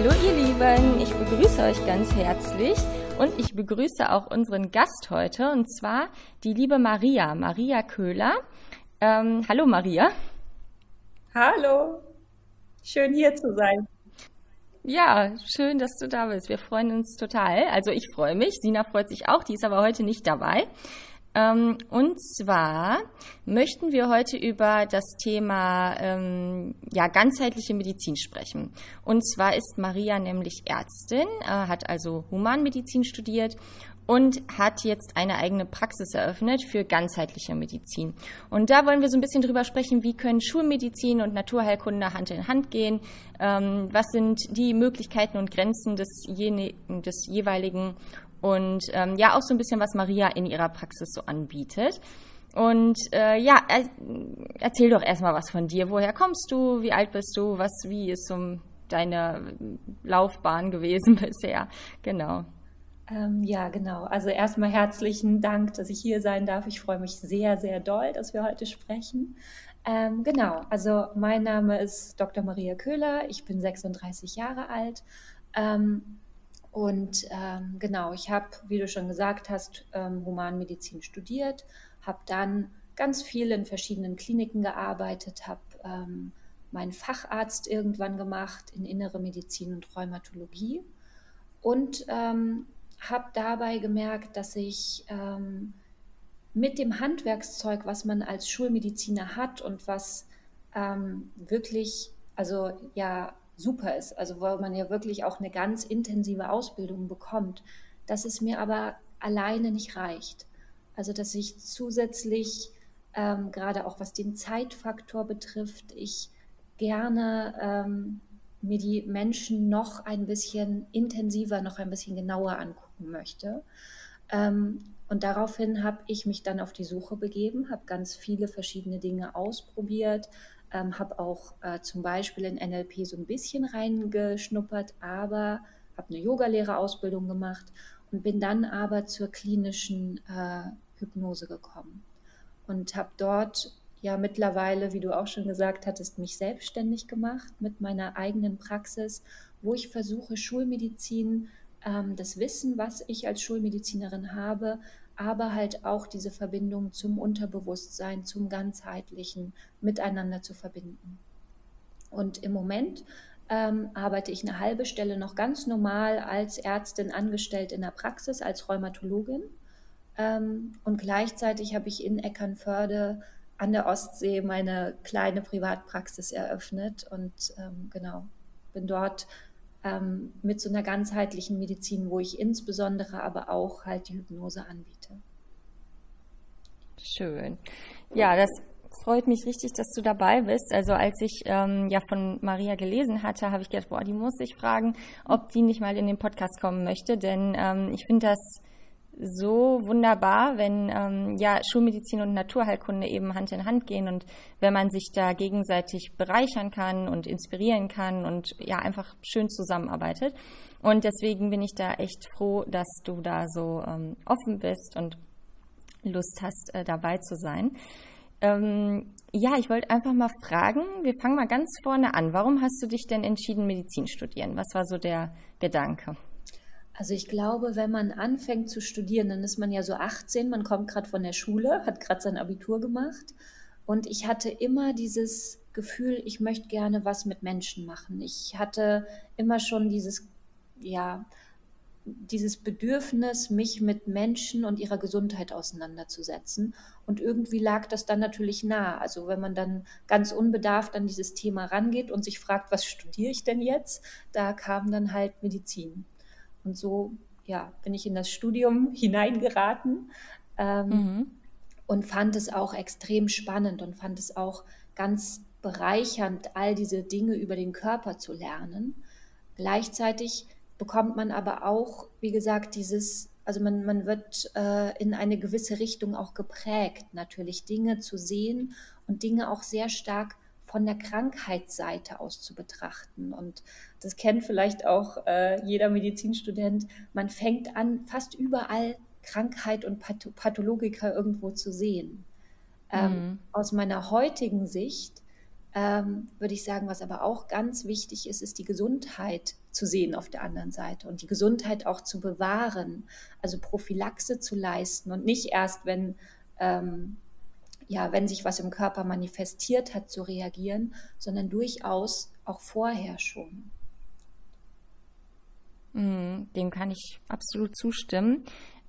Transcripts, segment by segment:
Hallo ihr Lieben, ich begrüße euch ganz herzlich und ich begrüße auch unseren Gast heute und zwar die liebe Maria, Maria Köhler. Ähm, hallo Maria. Hallo, schön hier zu sein. Ja, schön, dass du da bist. Wir freuen uns total. Also ich freue mich, Sina freut sich auch, die ist aber heute nicht dabei. Ähm, und zwar möchten wir heute über das Thema ähm, ja, ganzheitliche Medizin sprechen. Und zwar ist Maria nämlich Ärztin, äh, hat also Humanmedizin studiert und hat jetzt eine eigene Praxis eröffnet für ganzheitliche Medizin. Und da wollen wir so ein bisschen drüber sprechen, wie können Schulmedizin und Naturheilkunde Hand in Hand gehen, ähm, was sind die Möglichkeiten und Grenzen des, des jeweiligen und ähm, ja auch so ein bisschen, was Maria in ihrer Praxis so anbietet. Und äh, ja, er, erzähl doch erstmal was von dir. Woher kommst du? Wie alt bist du? Was, wie ist so deine Laufbahn gewesen bisher? Genau. Ähm, ja, genau. Also erstmal herzlichen Dank, dass ich hier sein darf. Ich freue mich sehr, sehr doll, dass wir heute sprechen. Ähm, genau, also mein Name ist Dr. Maria Köhler. Ich bin 36 Jahre alt. Ähm, und ähm, genau, ich habe, wie du schon gesagt hast, ähm, Humanmedizin studiert, habe dann ganz viel in verschiedenen Kliniken gearbeitet, habe ähm, meinen Facharzt irgendwann gemacht in innere Medizin und Rheumatologie und ähm, habe dabei gemerkt, dass ich ähm, mit dem Handwerkszeug, was man als Schulmediziner hat und was ähm, wirklich, also ja, super ist, also weil man ja wirklich auch eine ganz intensive Ausbildung bekommt, dass es mir aber alleine nicht reicht. Also dass ich zusätzlich, ähm, gerade auch was den Zeitfaktor betrifft, ich gerne ähm, mir die Menschen noch ein bisschen intensiver, noch ein bisschen genauer angucken möchte. Ähm, und daraufhin habe ich mich dann auf die Suche begeben, habe ganz viele verschiedene Dinge ausprobiert, ähm, habe auch äh, zum Beispiel in NLP so ein bisschen reingeschnuppert, aber habe eine Yogalehrerausbildung gemacht und bin dann aber zur klinischen äh, Hypnose gekommen. Und habe dort ja mittlerweile, wie du auch schon gesagt hattest, mich selbstständig gemacht mit meiner eigenen Praxis, wo ich versuche, Schulmedizin, ähm, das Wissen, was ich als Schulmedizinerin habe, aber halt auch diese Verbindung zum Unterbewusstsein, zum ganzheitlichen miteinander zu verbinden. Und im Moment ähm, arbeite ich eine halbe Stelle noch ganz normal als Ärztin angestellt in der Praxis, als Rheumatologin. Ähm, und gleichzeitig habe ich in Eckernförde an der Ostsee meine kleine Privatpraxis eröffnet und ähm, genau, bin dort ähm, mit so einer ganzheitlichen Medizin, wo ich insbesondere aber auch halt die Hypnose anbiete. Schön. Ja, das freut mich richtig, dass du dabei bist. Also als ich ähm, ja von Maria gelesen hatte, habe ich gedacht, boah, die muss ich fragen, ob die nicht mal in den Podcast kommen möchte, denn ähm, ich finde das so wunderbar, wenn ähm, ja Schulmedizin und Naturheilkunde eben Hand in Hand gehen und wenn man sich da gegenseitig bereichern kann und inspirieren kann und ja einfach schön zusammenarbeitet. Und deswegen bin ich da echt froh, dass du da so ähm, offen bist und Lust hast, äh, dabei zu sein. Ähm, ja, ich wollte einfach mal fragen, wir fangen mal ganz vorne an. Warum hast du dich denn entschieden, Medizin studieren? Was war so der Gedanke? Also ich glaube, wenn man anfängt zu studieren, dann ist man ja so 18, man kommt gerade von der Schule, hat gerade sein Abitur gemacht. Und ich hatte immer dieses Gefühl, ich möchte gerne was mit Menschen machen. Ich hatte immer schon dieses, ja, dieses Bedürfnis, mich mit Menschen und ihrer Gesundheit auseinanderzusetzen. Und irgendwie lag das dann natürlich nah. Also wenn man dann ganz unbedarft an dieses Thema rangeht und sich fragt, was studiere ich denn jetzt, da kam dann halt Medizin. Und so ja, bin ich in das Studium hineingeraten ähm, mhm. und fand es auch extrem spannend und fand es auch ganz bereichernd, all diese Dinge über den Körper zu lernen. Gleichzeitig bekommt man aber auch, wie gesagt, dieses, also man, man wird äh, in eine gewisse Richtung auch geprägt, natürlich Dinge zu sehen und Dinge auch sehr stark von der Krankheitsseite aus zu betrachten. Und das kennt vielleicht auch äh, jeder Medizinstudent. Man fängt an, fast überall Krankheit und Pathologika irgendwo zu sehen. Ähm, mhm. Aus meiner heutigen Sicht ähm, würde ich sagen, was aber auch ganz wichtig ist, ist die Gesundheit zu sehen auf der anderen Seite und die Gesundheit auch zu bewahren, also Prophylaxe zu leisten und nicht erst, wenn, ähm, ja, wenn sich was im Körper manifestiert hat, zu reagieren, sondern durchaus auch vorher schon. Mhm, dem kann ich absolut zustimmen.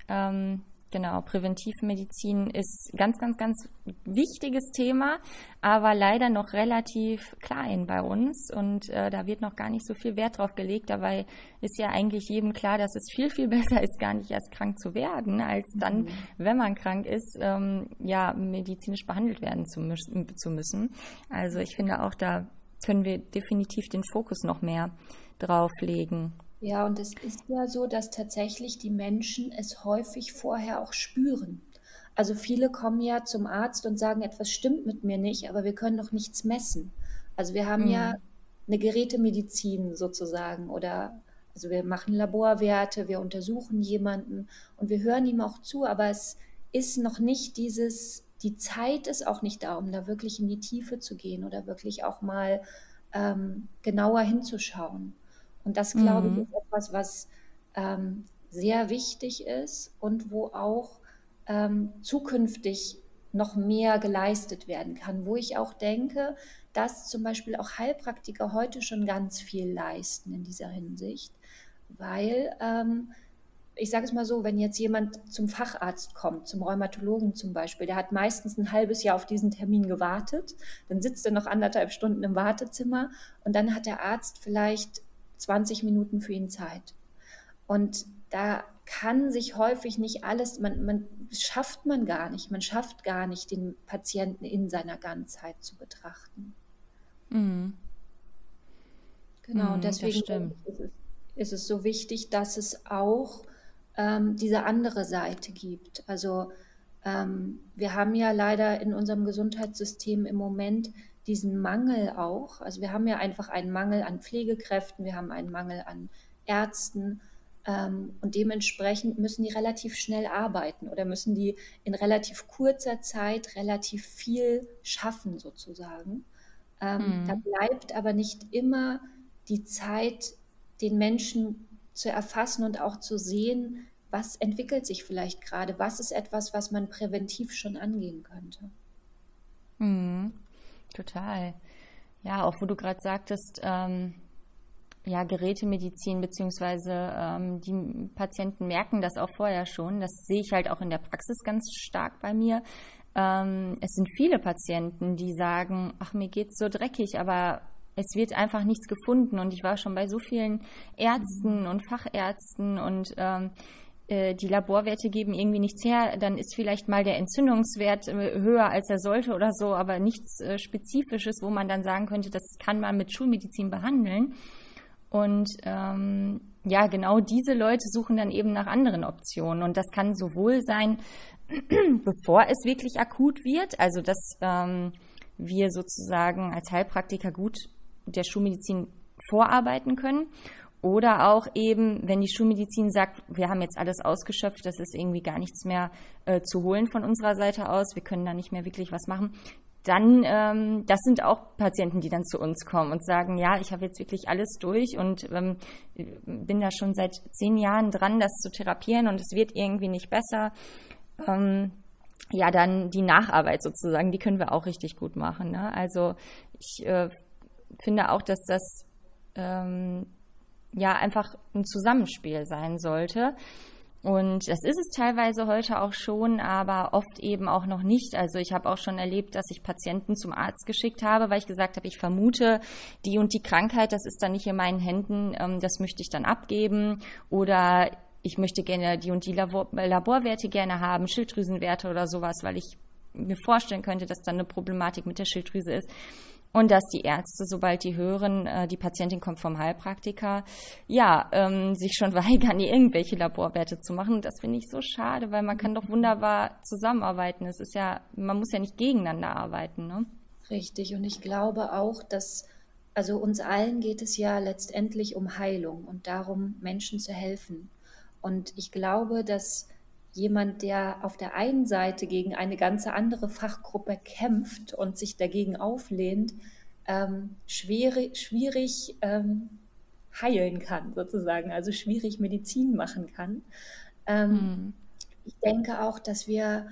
Ähm, Genau, Präventivmedizin ist ganz, ganz, ganz wichtiges Thema, aber leider noch relativ klein bei uns und äh, da wird noch gar nicht so viel Wert drauf gelegt. Dabei ist ja eigentlich jedem klar, dass es viel, viel besser ist, gar nicht erst krank zu werden, als dann, mhm. wenn man krank ist, ähm, ja, medizinisch behandelt werden zu, mü zu müssen. Also ich finde auch, da können wir definitiv den Fokus noch mehr drauf legen. Ja, und es ist ja so, dass tatsächlich die Menschen es häufig vorher auch spüren. Also viele kommen ja zum Arzt und sagen, etwas stimmt mit mir nicht, aber wir können noch nichts messen. Also wir haben mhm. ja eine Gerätemedizin sozusagen oder also wir machen Laborwerte, wir untersuchen jemanden und wir hören ihm auch zu, aber es ist noch nicht dieses, die Zeit ist auch nicht da, um da wirklich in die Tiefe zu gehen oder wirklich auch mal ähm, genauer hinzuschauen. Und das, glaube mhm. ich, ist etwas, was ähm, sehr wichtig ist und wo auch ähm, zukünftig noch mehr geleistet werden kann, wo ich auch denke, dass zum Beispiel auch Heilpraktiker heute schon ganz viel leisten in dieser Hinsicht, weil ähm, ich sage es mal so, wenn jetzt jemand zum Facharzt kommt, zum Rheumatologen zum Beispiel, der hat meistens ein halbes Jahr auf diesen Termin gewartet, dann sitzt er noch anderthalb Stunden im Wartezimmer und dann hat der Arzt vielleicht 20 Minuten für ihn Zeit. Und da kann sich häufig nicht alles, man, man schafft man gar nicht, man schafft gar nicht, den Patienten in seiner Ganzheit zu betrachten. Mhm. Genau, mhm, deswegen ist es, ist es, so wichtig, dass es auch ähm, diese andere Seite gibt. Also ähm, wir haben ja leider in unserem Gesundheitssystem im Moment diesen Mangel auch. Also wir haben ja einfach einen Mangel an Pflegekräften, wir haben einen Mangel an Ärzten ähm, und dementsprechend müssen die relativ schnell arbeiten oder müssen die in relativ kurzer Zeit relativ viel schaffen sozusagen. Ähm, mhm. Da bleibt aber nicht immer die Zeit, den Menschen zu erfassen und auch zu sehen, was entwickelt sich vielleicht gerade, was ist etwas, was man präventiv schon angehen könnte. Mhm. Total. Ja, auch wo du gerade sagtest, ähm, ja, Gerätemedizin, beziehungsweise ähm, die Patienten merken das auch vorher schon. Das sehe ich halt auch in der Praxis ganz stark bei mir. Ähm, es sind viele Patienten, die sagen, ach, mir geht's so dreckig, aber es wird einfach nichts gefunden. Und ich war schon bei so vielen Ärzten und Fachärzten und ähm, äh, die Laborwerte geben irgendwie nichts her, dann ist vielleicht mal der Entzündungswert äh, höher, als er sollte oder so, aber nichts äh, Spezifisches, wo man dann sagen könnte, das kann man mit Schulmedizin behandeln. Und ähm, ja, genau diese Leute suchen dann eben nach anderen Optionen. Und das kann sowohl sein, bevor es wirklich akut wird, also dass ähm, wir sozusagen als Heilpraktiker gut der Schulmedizin vorarbeiten können oder auch eben, wenn die Schulmedizin sagt, wir haben jetzt alles ausgeschöpft, das ist irgendwie gar nichts mehr äh, zu holen von unserer Seite aus, wir können da nicht mehr wirklich was machen, dann, ähm, das sind auch Patienten, die dann zu uns kommen und sagen, ja, ich habe jetzt wirklich alles durch und ähm, bin da schon seit zehn Jahren dran, das zu therapieren und es wird irgendwie nicht besser. Ähm, ja, dann die Nacharbeit sozusagen, die können wir auch richtig gut machen. Ne? Also ich äh, finde auch, dass das ähm, ja einfach ein Zusammenspiel sein sollte. Und das ist es teilweise heute auch schon, aber oft eben auch noch nicht. Also ich habe auch schon erlebt, dass ich Patienten zum Arzt geschickt habe, weil ich gesagt habe, ich vermute die und die Krankheit, das ist dann nicht in meinen Händen, ähm, das möchte ich dann abgeben. Oder ich möchte gerne die und die Labor Laborwerte gerne haben, Schilddrüsenwerte oder sowas, weil ich mir vorstellen könnte, dass dann eine Problematik mit der Schilddrüse ist. Und dass die Ärzte, sobald die hören, äh, die Patientin kommt vom Heilpraktiker, ja, ähm, sich schon weigern, irgendwelche Laborwerte zu machen. Das finde ich so schade, weil man kann doch wunderbar zusammenarbeiten. Es ist ja, man muss ja nicht gegeneinander arbeiten. Ne? Richtig. Und ich glaube auch, dass also uns allen geht es ja letztendlich um Heilung und darum, Menschen zu helfen. Und ich glaube, dass jemand, der auf der einen Seite gegen eine ganze andere Fachgruppe kämpft und sich dagegen auflehnt, ähm, schwierig, schwierig ähm, heilen kann, sozusagen, also schwierig Medizin machen kann. Ähm, mhm. Ich denke auch, dass wir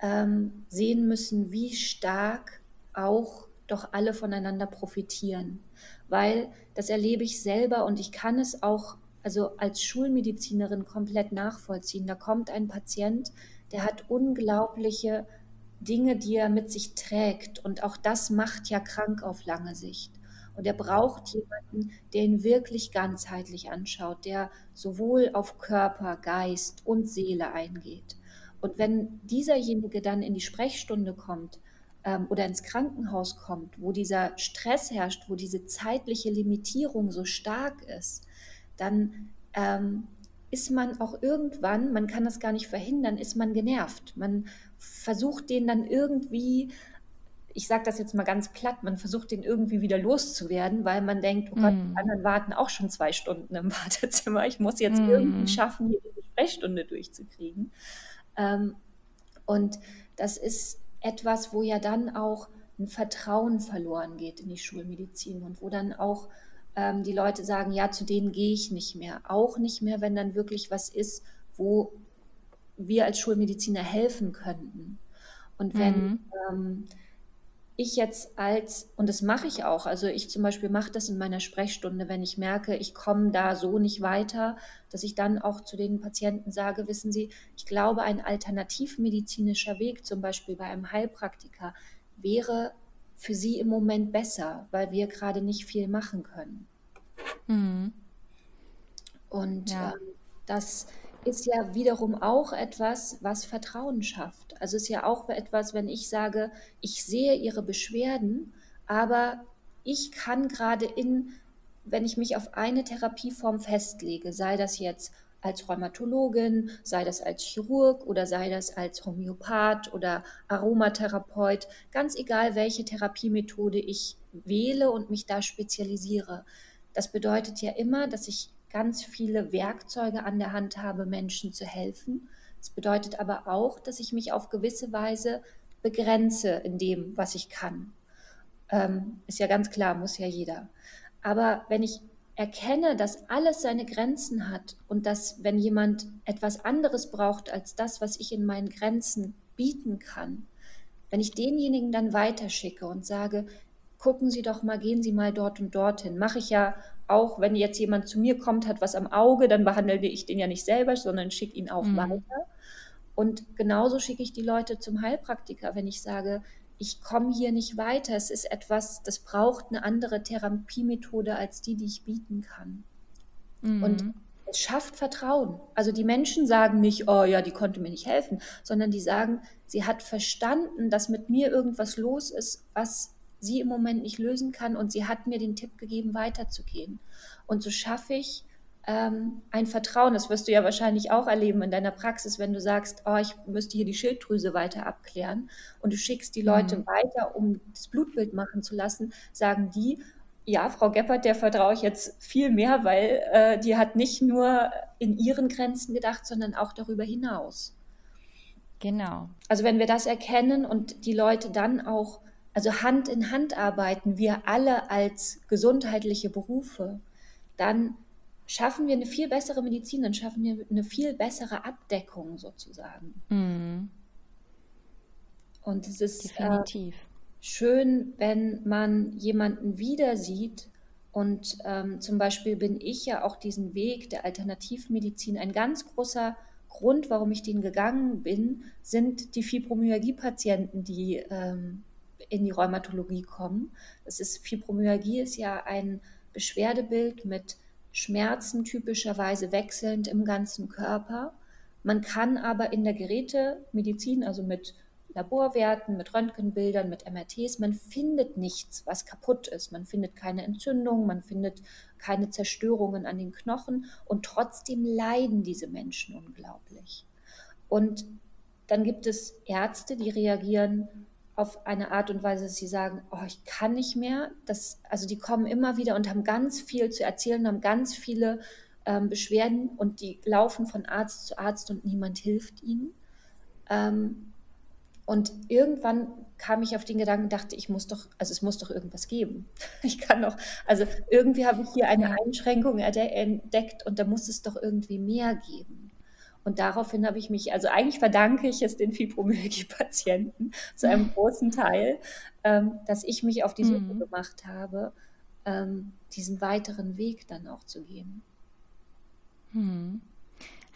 ähm, sehen müssen, wie stark auch doch alle voneinander profitieren, weil das erlebe ich selber und ich kann es auch also als Schulmedizinerin komplett nachvollziehen. Da kommt ein Patient, der hat unglaubliche Dinge, die er mit sich trägt. Und auch das macht ja krank auf lange Sicht. Und er braucht jemanden, der ihn wirklich ganzheitlich anschaut, der sowohl auf Körper, Geist und Seele eingeht. Und wenn dieserjenige dann in die Sprechstunde kommt ähm, oder ins Krankenhaus kommt, wo dieser Stress herrscht, wo diese zeitliche Limitierung so stark ist, dann ähm, ist man auch irgendwann, man kann das gar nicht verhindern, ist man genervt. Man versucht den dann irgendwie, ich sage das jetzt mal ganz platt, man versucht den irgendwie wieder loszuwerden, weil man denkt, oh Gott, mm. die anderen warten auch schon zwei Stunden im Wartezimmer. Ich muss jetzt mm. irgendwie schaffen, hier die Sprechstunde durchzukriegen. Ähm, und das ist etwas, wo ja dann auch ein Vertrauen verloren geht in die Schulmedizin und wo dann auch ähm, die Leute sagen, ja, zu denen gehe ich nicht mehr. Auch nicht mehr, wenn dann wirklich was ist, wo wir als Schulmediziner helfen könnten. Und wenn mhm. ähm, ich jetzt als, und das mache ich auch, also ich zum Beispiel mache das in meiner Sprechstunde, wenn ich merke, ich komme da so nicht weiter, dass ich dann auch zu den Patienten sage, wissen Sie, ich glaube, ein alternativmedizinischer Weg, zum Beispiel bei einem Heilpraktiker, wäre für sie im Moment besser, weil wir gerade nicht viel machen können. Mhm. Und ja. äh, das ist ja wiederum auch etwas, was Vertrauen schafft. Also es ist ja auch etwas, wenn ich sage, ich sehe ihre Beschwerden, aber ich kann gerade in, wenn ich mich auf eine Therapieform festlege, sei das jetzt als Rheumatologin, sei das als Chirurg oder sei das als Homöopath oder Aromatherapeut, ganz egal, welche Therapiemethode ich wähle und mich da spezialisiere. Das bedeutet ja immer, dass ich ganz viele Werkzeuge an der Hand habe, Menschen zu helfen. Das bedeutet aber auch, dass ich mich auf gewisse Weise begrenze in dem, was ich kann. Ähm, ist ja ganz klar, muss ja jeder. Aber wenn ich erkenne, dass alles seine Grenzen hat und dass, wenn jemand etwas anderes braucht als das, was ich in meinen Grenzen bieten kann, wenn ich denjenigen dann weiterschicke und sage, gucken Sie doch mal, gehen Sie mal dort und dorthin, mache ich ja auch, wenn jetzt jemand zu mir kommt, hat was am Auge, dann behandle ich den ja nicht selber, sondern schicke ihn auch mhm. weiter. Und genauso schicke ich die Leute zum Heilpraktiker, wenn ich sage, ich komme hier nicht weiter. Es ist etwas, das braucht eine andere Therapiemethode als die, die ich bieten kann. Mhm. Und es schafft Vertrauen. Also die Menschen sagen nicht, oh ja, die konnte mir nicht helfen, sondern die sagen, sie hat verstanden, dass mit mir irgendwas los ist, was sie im Moment nicht lösen kann und sie hat mir den Tipp gegeben, weiterzugehen. Und so schaffe ich ähm, ein Vertrauen. Das wirst du ja wahrscheinlich auch erleben in deiner Praxis, wenn du sagst, oh, ich müsste hier die Schilddrüse weiter abklären und du schickst die Leute mhm. weiter, um das Blutbild machen zu lassen, sagen die, ja, Frau Geppert, der vertraue ich jetzt viel mehr, weil äh, die hat nicht nur in ihren Grenzen gedacht, sondern auch darüber hinaus. Genau. Also wenn wir das erkennen und die Leute dann auch, also Hand in Hand arbeiten, wir alle als gesundheitliche Berufe, dann schaffen wir eine viel bessere Medizin, dann schaffen wir eine viel bessere Abdeckung sozusagen. Mhm. Und es ist äh, schön, wenn man jemanden wieder sieht. Und ähm, zum Beispiel bin ich ja auch diesen Weg der Alternativmedizin. Ein ganz großer Grund, warum ich den gegangen bin, sind die Fibromyalgie-Patienten, die ähm, in die Rheumatologie kommen. Das ist Fibromyalgie ist ja ein Beschwerdebild mit Schmerzen typischerweise wechselnd im ganzen Körper. Man kann aber in der Gerätemedizin, also mit Laborwerten, mit Röntgenbildern, mit MRTs. Man findet nichts, was kaputt ist. Man findet keine Entzündung, man findet keine Zerstörungen an den Knochen und trotzdem leiden diese Menschen unglaublich. Und dann gibt es Ärzte, die reagieren auf eine Art und Weise, dass sie sagen, oh, ich kann nicht mehr. Das, also die kommen immer wieder und haben ganz viel zu erzählen, haben ganz viele ähm, Beschwerden und die laufen von Arzt zu Arzt und niemand hilft ihnen. Ähm, und irgendwann kam ich auf den Gedanken, dachte, ich muss doch, also es muss doch irgendwas geben. Ich kann doch, also irgendwie habe ich hier eine Einschränkung entdeckt und da muss es doch irgendwie mehr geben. Und daraufhin habe ich mich, also eigentlich verdanke ich es den Fibromyalgie-Patienten zu einem großen Teil, ähm, dass ich mich auf die Suche mhm. gemacht habe, ähm, diesen weiteren Weg dann auch zu gehen. Mhm.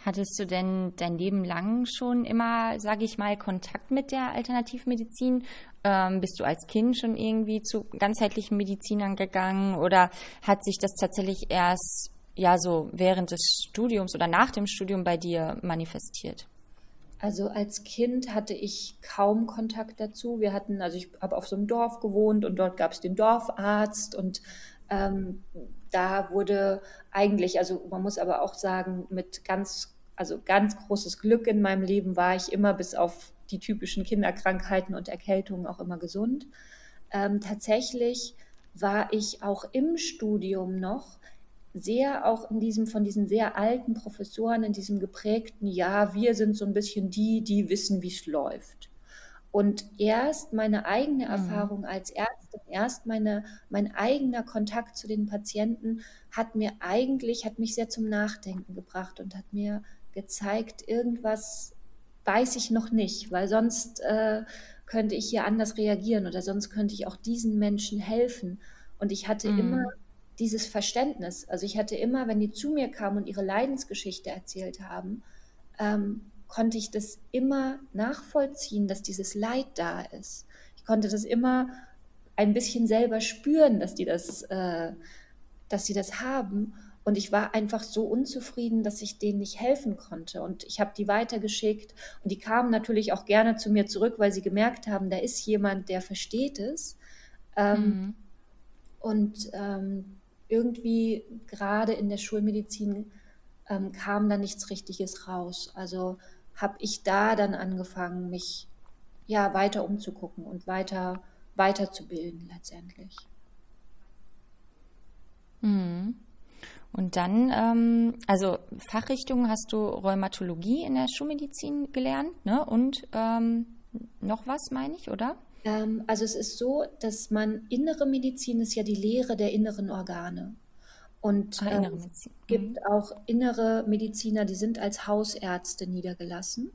Hattest du denn dein Leben lang schon immer, sage ich mal, Kontakt mit der Alternativmedizin? Ähm, bist du als Kind schon irgendwie zu ganzheitlichen Medizinern gegangen oder hat sich das tatsächlich erst ja so während des Studiums oder nach dem Studium bei dir manifestiert? Also als Kind hatte ich kaum Kontakt dazu. Wir hatten, also ich habe auf so einem Dorf gewohnt und dort gab es den Dorfarzt und ähm, da wurde eigentlich, also man muss aber auch sagen, mit ganz, also ganz großes Glück in meinem Leben war ich immer bis auf die typischen Kinderkrankheiten und Erkältungen auch immer gesund. Ähm, tatsächlich war ich auch im Studium noch sehr auch in diesem von diesen sehr alten Professoren in diesem geprägten ja wir sind so ein bisschen die die wissen wie es läuft und erst meine eigene mhm. Erfahrung als Ärztin, erst meine, mein eigener Kontakt zu den Patienten hat mir eigentlich, hat mich sehr zum Nachdenken gebracht und hat mir gezeigt, irgendwas weiß ich noch nicht, weil sonst äh, könnte ich hier anders reagieren oder sonst könnte ich auch diesen Menschen helfen. Und ich hatte mhm. immer dieses Verständnis. Also ich hatte immer, wenn die zu mir kamen und ihre Leidensgeschichte erzählt haben, ähm, konnte ich das immer nachvollziehen, dass dieses Leid da ist. Ich konnte das immer ein bisschen selber spüren, dass die das, äh, dass sie das haben. Und ich war einfach so unzufrieden, dass ich denen nicht helfen konnte. Und ich habe die weitergeschickt. Und die kamen natürlich auch gerne zu mir zurück, weil sie gemerkt haben, da ist jemand, der versteht es. Ähm, mhm. Und ähm, irgendwie gerade in der Schulmedizin ähm, kam da nichts Richtiges raus. Also habe ich da dann angefangen, mich ja weiter umzugucken und weiter weiterzubilden letztendlich. Mhm. Und dann, ähm, also Fachrichtung hast du Rheumatologie in der Schulmedizin gelernt, ne? Und ähm, noch was, meine ich, oder? Ähm, also es ist so, dass man innere Medizin ist ja die Lehre der inneren Organe. Und ah, äh, es gibt mhm. auch innere Mediziner, die sind als Hausärzte niedergelassen.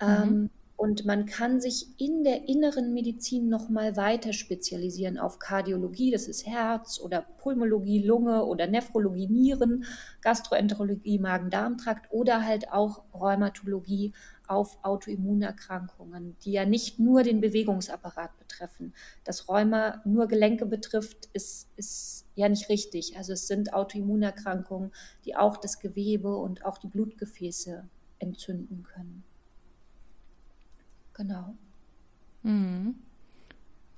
Mhm. Ähm, und man kann sich in der inneren Medizin nochmal weiter spezialisieren auf Kardiologie, das ist Herz oder Pulmologie, Lunge oder Nephrologie, Nieren, Gastroenterologie, Magen-Darm-Trakt oder halt auch Rheumatologie auf Autoimmunerkrankungen, die ja nicht nur den Bewegungsapparat betreffen. Dass Rheuma nur Gelenke betrifft, ist, ist ja nicht richtig. Also es sind Autoimmunerkrankungen, die auch das Gewebe und auch die Blutgefäße entzünden können. Genau. Mhm.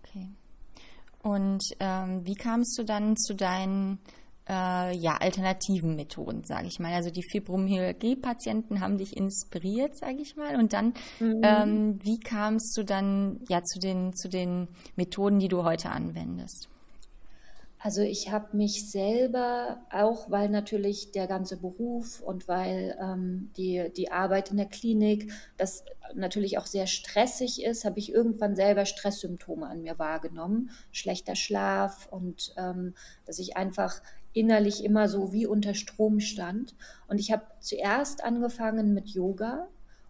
Okay. Und ähm, wie kamst du dann zu deinen äh, ja, alternativen Methoden, sage ich mal? Also die Fibromyalgie-Patienten haben dich inspiriert, sage ich mal. Und dann, mhm. ähm, wie kamst du dann ja zu den, zu den Methoden, die du heute anwendest? Also ich habe mich selber, auch weil natürlich der ganze Beruf und weil ähm, die, die Arbeit in der Klinik, das natürlich auch sehr stressig ist, habe ich irgendwann selber Stresssymptome an mir wahrgenommen. Schlechter Schlaf und ähm, dass ich einfach innerlich immer so wie unter Strom stand. Und ich habe zuerst angefangen mit Yoga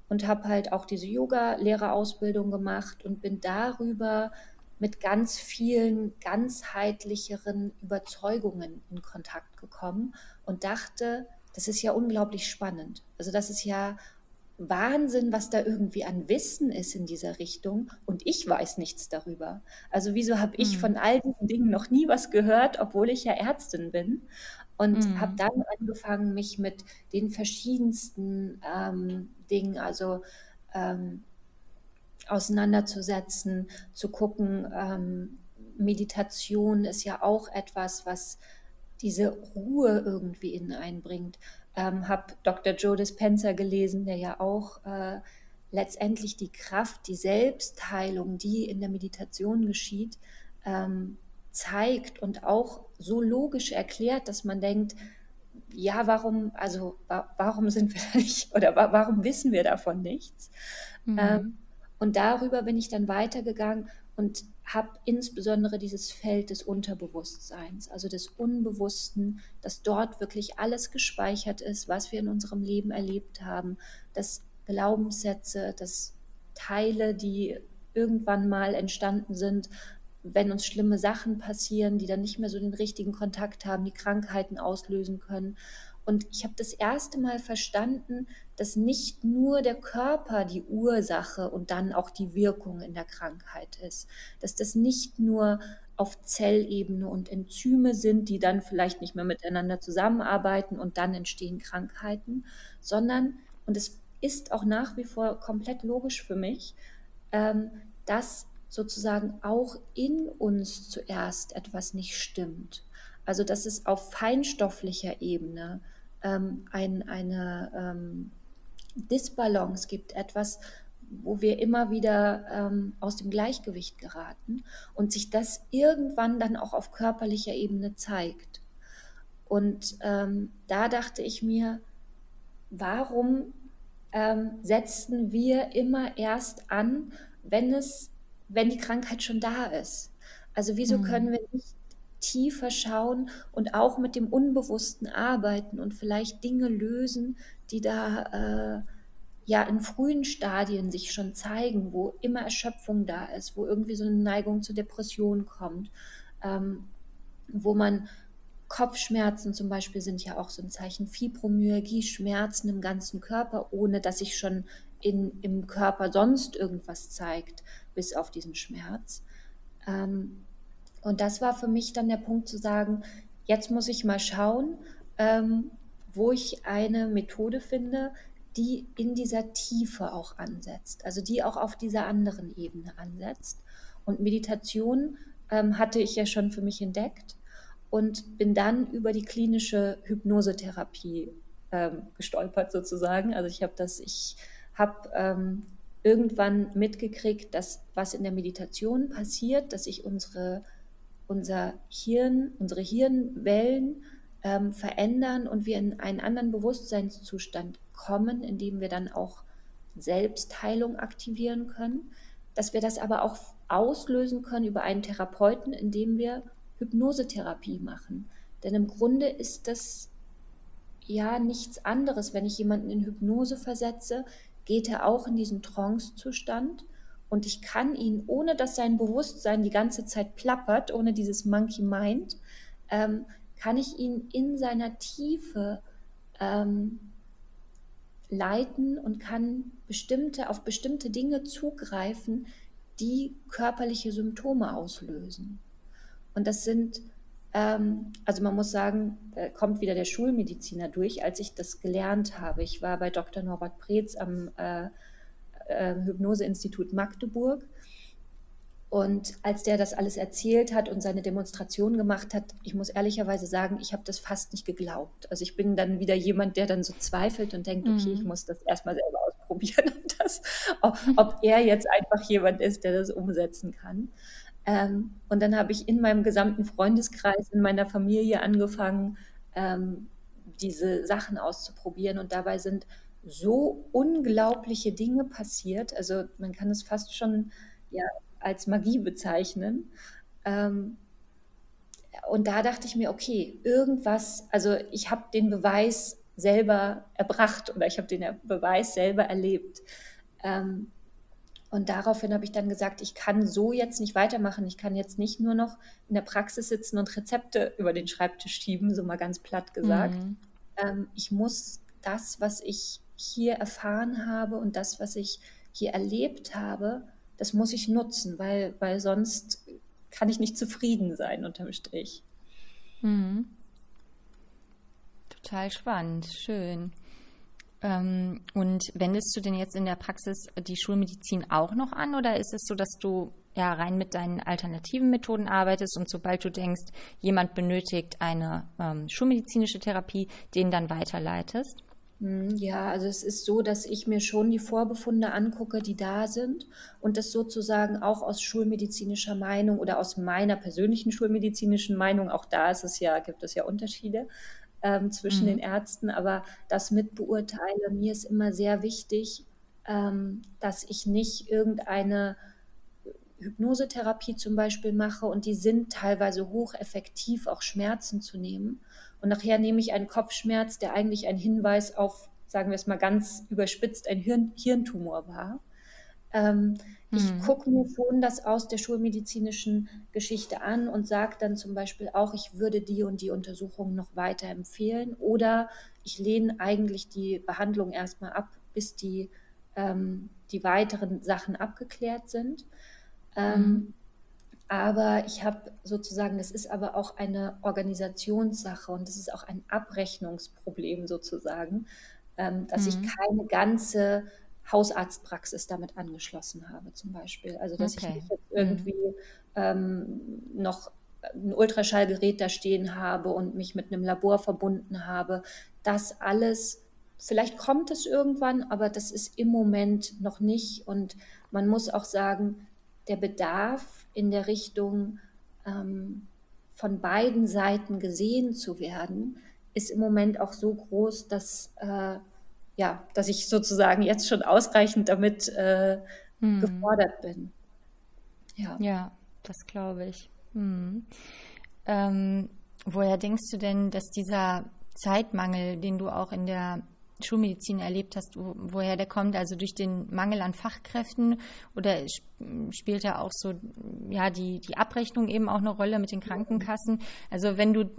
und habe halt auch diese Yoga-Lehrerausbildung gemacht und bin darüber mit ganz vielen ganzheitlicheren Überzeugungen in Kontakt gekommen und dachte, das ist ja unglaublich spannend. Also das ist ja Wahnsinn, was da irgendwie an Wissen ist in dieser Richtung und ich weiß nichts darüber. Also wieso habe ich mhm. von all diesen Dingen noch nie was gehört, obwohl ich ja Ärztin bin? Und mhm. habe dann angefangen, mich mit den verschiedensten ähm, Dingen, also ähm, auseinanderzusetzen, zu gucken. Ähm, Meditation ist ja auch etwas, was diese Ruhe irgendwie in einbringt. Ähm, habe Dr. Joe Dispenza gelesen, der ja auch äh, letztendlich die Kraft, die Selbstheilung, die in der Meditation geschieht, ähm, zeigt und auch so logisch erklärt, dass man denkt, ja, warum, also wa warum sind wir da nicht oder wa warum wissen wir davon nichts? Mhm. Ähm, und darüber bin ich dann weitergegangen und habe insbesondere dieses Feld des Unterbewusstseins, also des Unbewussten, dass dort wirklich alles gespeichert ist, was wir in unserem Leben erlebt haben, dass Glaubenssätze, dass Teile, die irgendwann mal entstanden sind, wenn uns schlimme Sachen passieren, die dann nicht mehr so den richtigen Kontakt haben, die Krankheiten auslösen können. Und ich habe das erste Mal verstanden, dass nicht nur der Körper die Ursache und dann auch die Wirkung in der Krankheit ist. Dass das nicht nur auf Zellebene und Enzyme sind, die dann vielleicht nicht mehr miteinander zusammenarbeiten und dann entstehen Krankheiten, sondern, und es ist auch nach wie vor komplett logisch für mich, ähm, dass sozusagen auch in uns zuerst etwas nicht stimmt. Also dass es auf feinstofflicher Ebene ähm, ein, eine ähm, Disbalance gibt, etwas, wo wir immer wieder ähm, aus dem Gleichgewicht geraten und sich das irgendwann dann auch auf körperlicher Ebene zeigt. Und ähm, da dachte ich mir, warum ähm, setzen wir immer erst an, wenn es wenn die Krankheit schon da ist. Also wieso mhm. können wir nicht tiefer schauen und auch mit dem Unbewussten arbeiten und vielleicht Dinge lösen, die da äh, ja in frühen Stadien sich schon zeigen, wo immer Erschöpfung da ist, wo irgendwie so eine Neigung zur Depression kommt, ähm, wo man Kopfschmerzen zum Beispiel sind ja auch so ein Zeichen, Fibromyalgie, Schmerzen im ganzen Körper, ohne dass sich schon in, im Körper sonst irgendwas zeigt bis auf diesen Schmerz. Ähm, und das war für mich dann der Punkt zu sagen, jetzt muss ich mal schauen, ähm, wo ich eine Methode finde, die in dieser Tiefe auch ansetzt, also die auch auf dieser anderen Ebene ansetzt. Und Meditation ähm, hatte ich ja schon für mich entdeckt und bin dann über die klinische Hypnosetherapie ähm, gestolpert sozusagen. Also ich habe das, ich habe ähm, irgendwann mitgekriegt, dass was in der Meditation passiert, dass sich unsere, unser Hirn, unsere Hirnwellen ähm, verändern und wir in einen anderen Bewusstseinszustand kommen, in dem wir dann auch Selbstheilung aktivieren können, dass wir das aber auch auslösen können über einen Therapeuten, indem wir Hypnosetherapie machen. Denn im Grunde ist das ja nichts anderes, wenn ich jemanden in Hypnose versetze, geht er auch in diesen Trance-Zustand und ich kann ihn, ohne dass sein Bewusstsein die ganze Zeit plappert, ohne dieses Monkey Mind, ähm, kann ich ihn in seiner Tiefe ähm, leiten und kann bestimmte, auf bestimmte Dinge zugreifen, die körperliche Symptome auslösen. Und das sind ähm, also man muss sagen, da kommt wieder der Schulmediziner durch, als ich das gelernt habe. Ich war bei Dr. Norbert Preetz am äh, äh, Hypnoseinstitut Magdeburg. Und als der das alles erzählt hat und seine Demonstration gemacht hat, ich muss ehrlicherweise sagen, ich habe das fast nicht geglaubt. Also ich bin dann wieder jemand, der dann so zweifelt und denkt, okay, ich mhm. muss das erstmal selber ausprobieren, ob, das, ob, ob er jetzt einfach jemand ist, der das umsetzen kann. Ähm, und dann habe ich in meinem gesamten Freundeskreis, in meiner Familie angefangen, ähm, diese Sachen auszuprobieren. Und dabei sind so unglaubliche Dinge passiert. Also man kann es fast schon ja, als Magie bezeichnen. Ähm, und da dachte ich mir, okay, irgendwas, also ich habe den Beweis selber erbracht oder ich habe den Beweis selber erlebt. Ähm, und daraufhin habe ich dann gesagt, ich kann so jetzt nicht weitermachen. Ich kann jetzt nicht nur noch in der Praxis sitzen und Rezepte über den Schreibtisch schieben, so mal ganz platt gesagt. Mhm. Ähm, ich muss das, was ich hier erfahren habe und das, was ich hier erlebt habe, das muss ich nutzen, weil, weil sonst kann ich nicht zufrieden sein unterm Strich. Mhm. Total spannend, schön. Ähm, und wendest du denn jetzt in der Praxis die Schulmedizin auch noch an oder ist es so, dass du ja rein mit deinen alternativen Methoden arbeitest und sobald du denkst, jemand benötigt eine ähm, schulmedizinische Therapie, den dann weiterleitest? Hm, ja, also es ist so, dass ich mir schon die Vorbefunde angucke, die da sind und das sozusagen auch aus schulmedizinischer Meinung oder aus meiner persönlichen schulmedizinischen Meinung, auch da ist es ja, gibt es ja Unterschiede ähm, zwischen mhm. den Ärzten, aber das mit beurteile. Mir ist immer sehr wichtig, ähm, dass ich nicht irgendeine Hypnosetherapie zum Beispiel mache und die sind teilweise hocheffektiv, auch Schmerzen zu nehmen und nachher nehme ich einen Kopfschmerz, der eigentlich ein Hinweis auf, sagen wir es mal ganz überspitzt, ein Hirn Hirntumor war. Ähm, mhm. Ich gucke mir schon das aus der schulmedizinischen Geschichte an und sage dann zum Beispiel auch, ich würde die und die Untersuchung noch weiter empfehlen oder ich lehne eigentlich die Behandlung erstmal ab, bis die, ähm, die weiteren Sachen abgeklärt sind. Ähm, mhm. Aber ich habe sozusagen, das ist aber auch eine Organisationssache und das ist auch ein Abrechnungsproblem sozusagen, ähm, dass mhm. ich keine ganze Hausarztpraxis damit angeschlossen habe, zum Beispiel. Also, dass okay. ich nicht jetzt irgendwie mhm. ähm, noch ein Ultraschallgerät da stehen habe und mich mit einem Labor verbunden habe. Das alles, vielleicht kommt es irgendwann, aber das ist im Moment noch nicht. Und man muss auch sagen, der Bedarf in der Richtung ähm, von beiden Seiten gesehen zu werden, ist im Moment auch so groß, dass, äh, ja, dass ich sozusagen jetzt schon ausreichend damit äh, hm. gefordert bin. Ja, ja das glaube ich. Hm. Ähm, woher denkst du denn, dass dieser Zeitmangel, den du auch in der Schulmedizin erlebt hast, wo, woher der kommt, also durch den Mangel an Fachkräften oder spielt da auch so ja die die Abrechnung eben auch eine Rolle mit den Krankenkassen? Also wenn du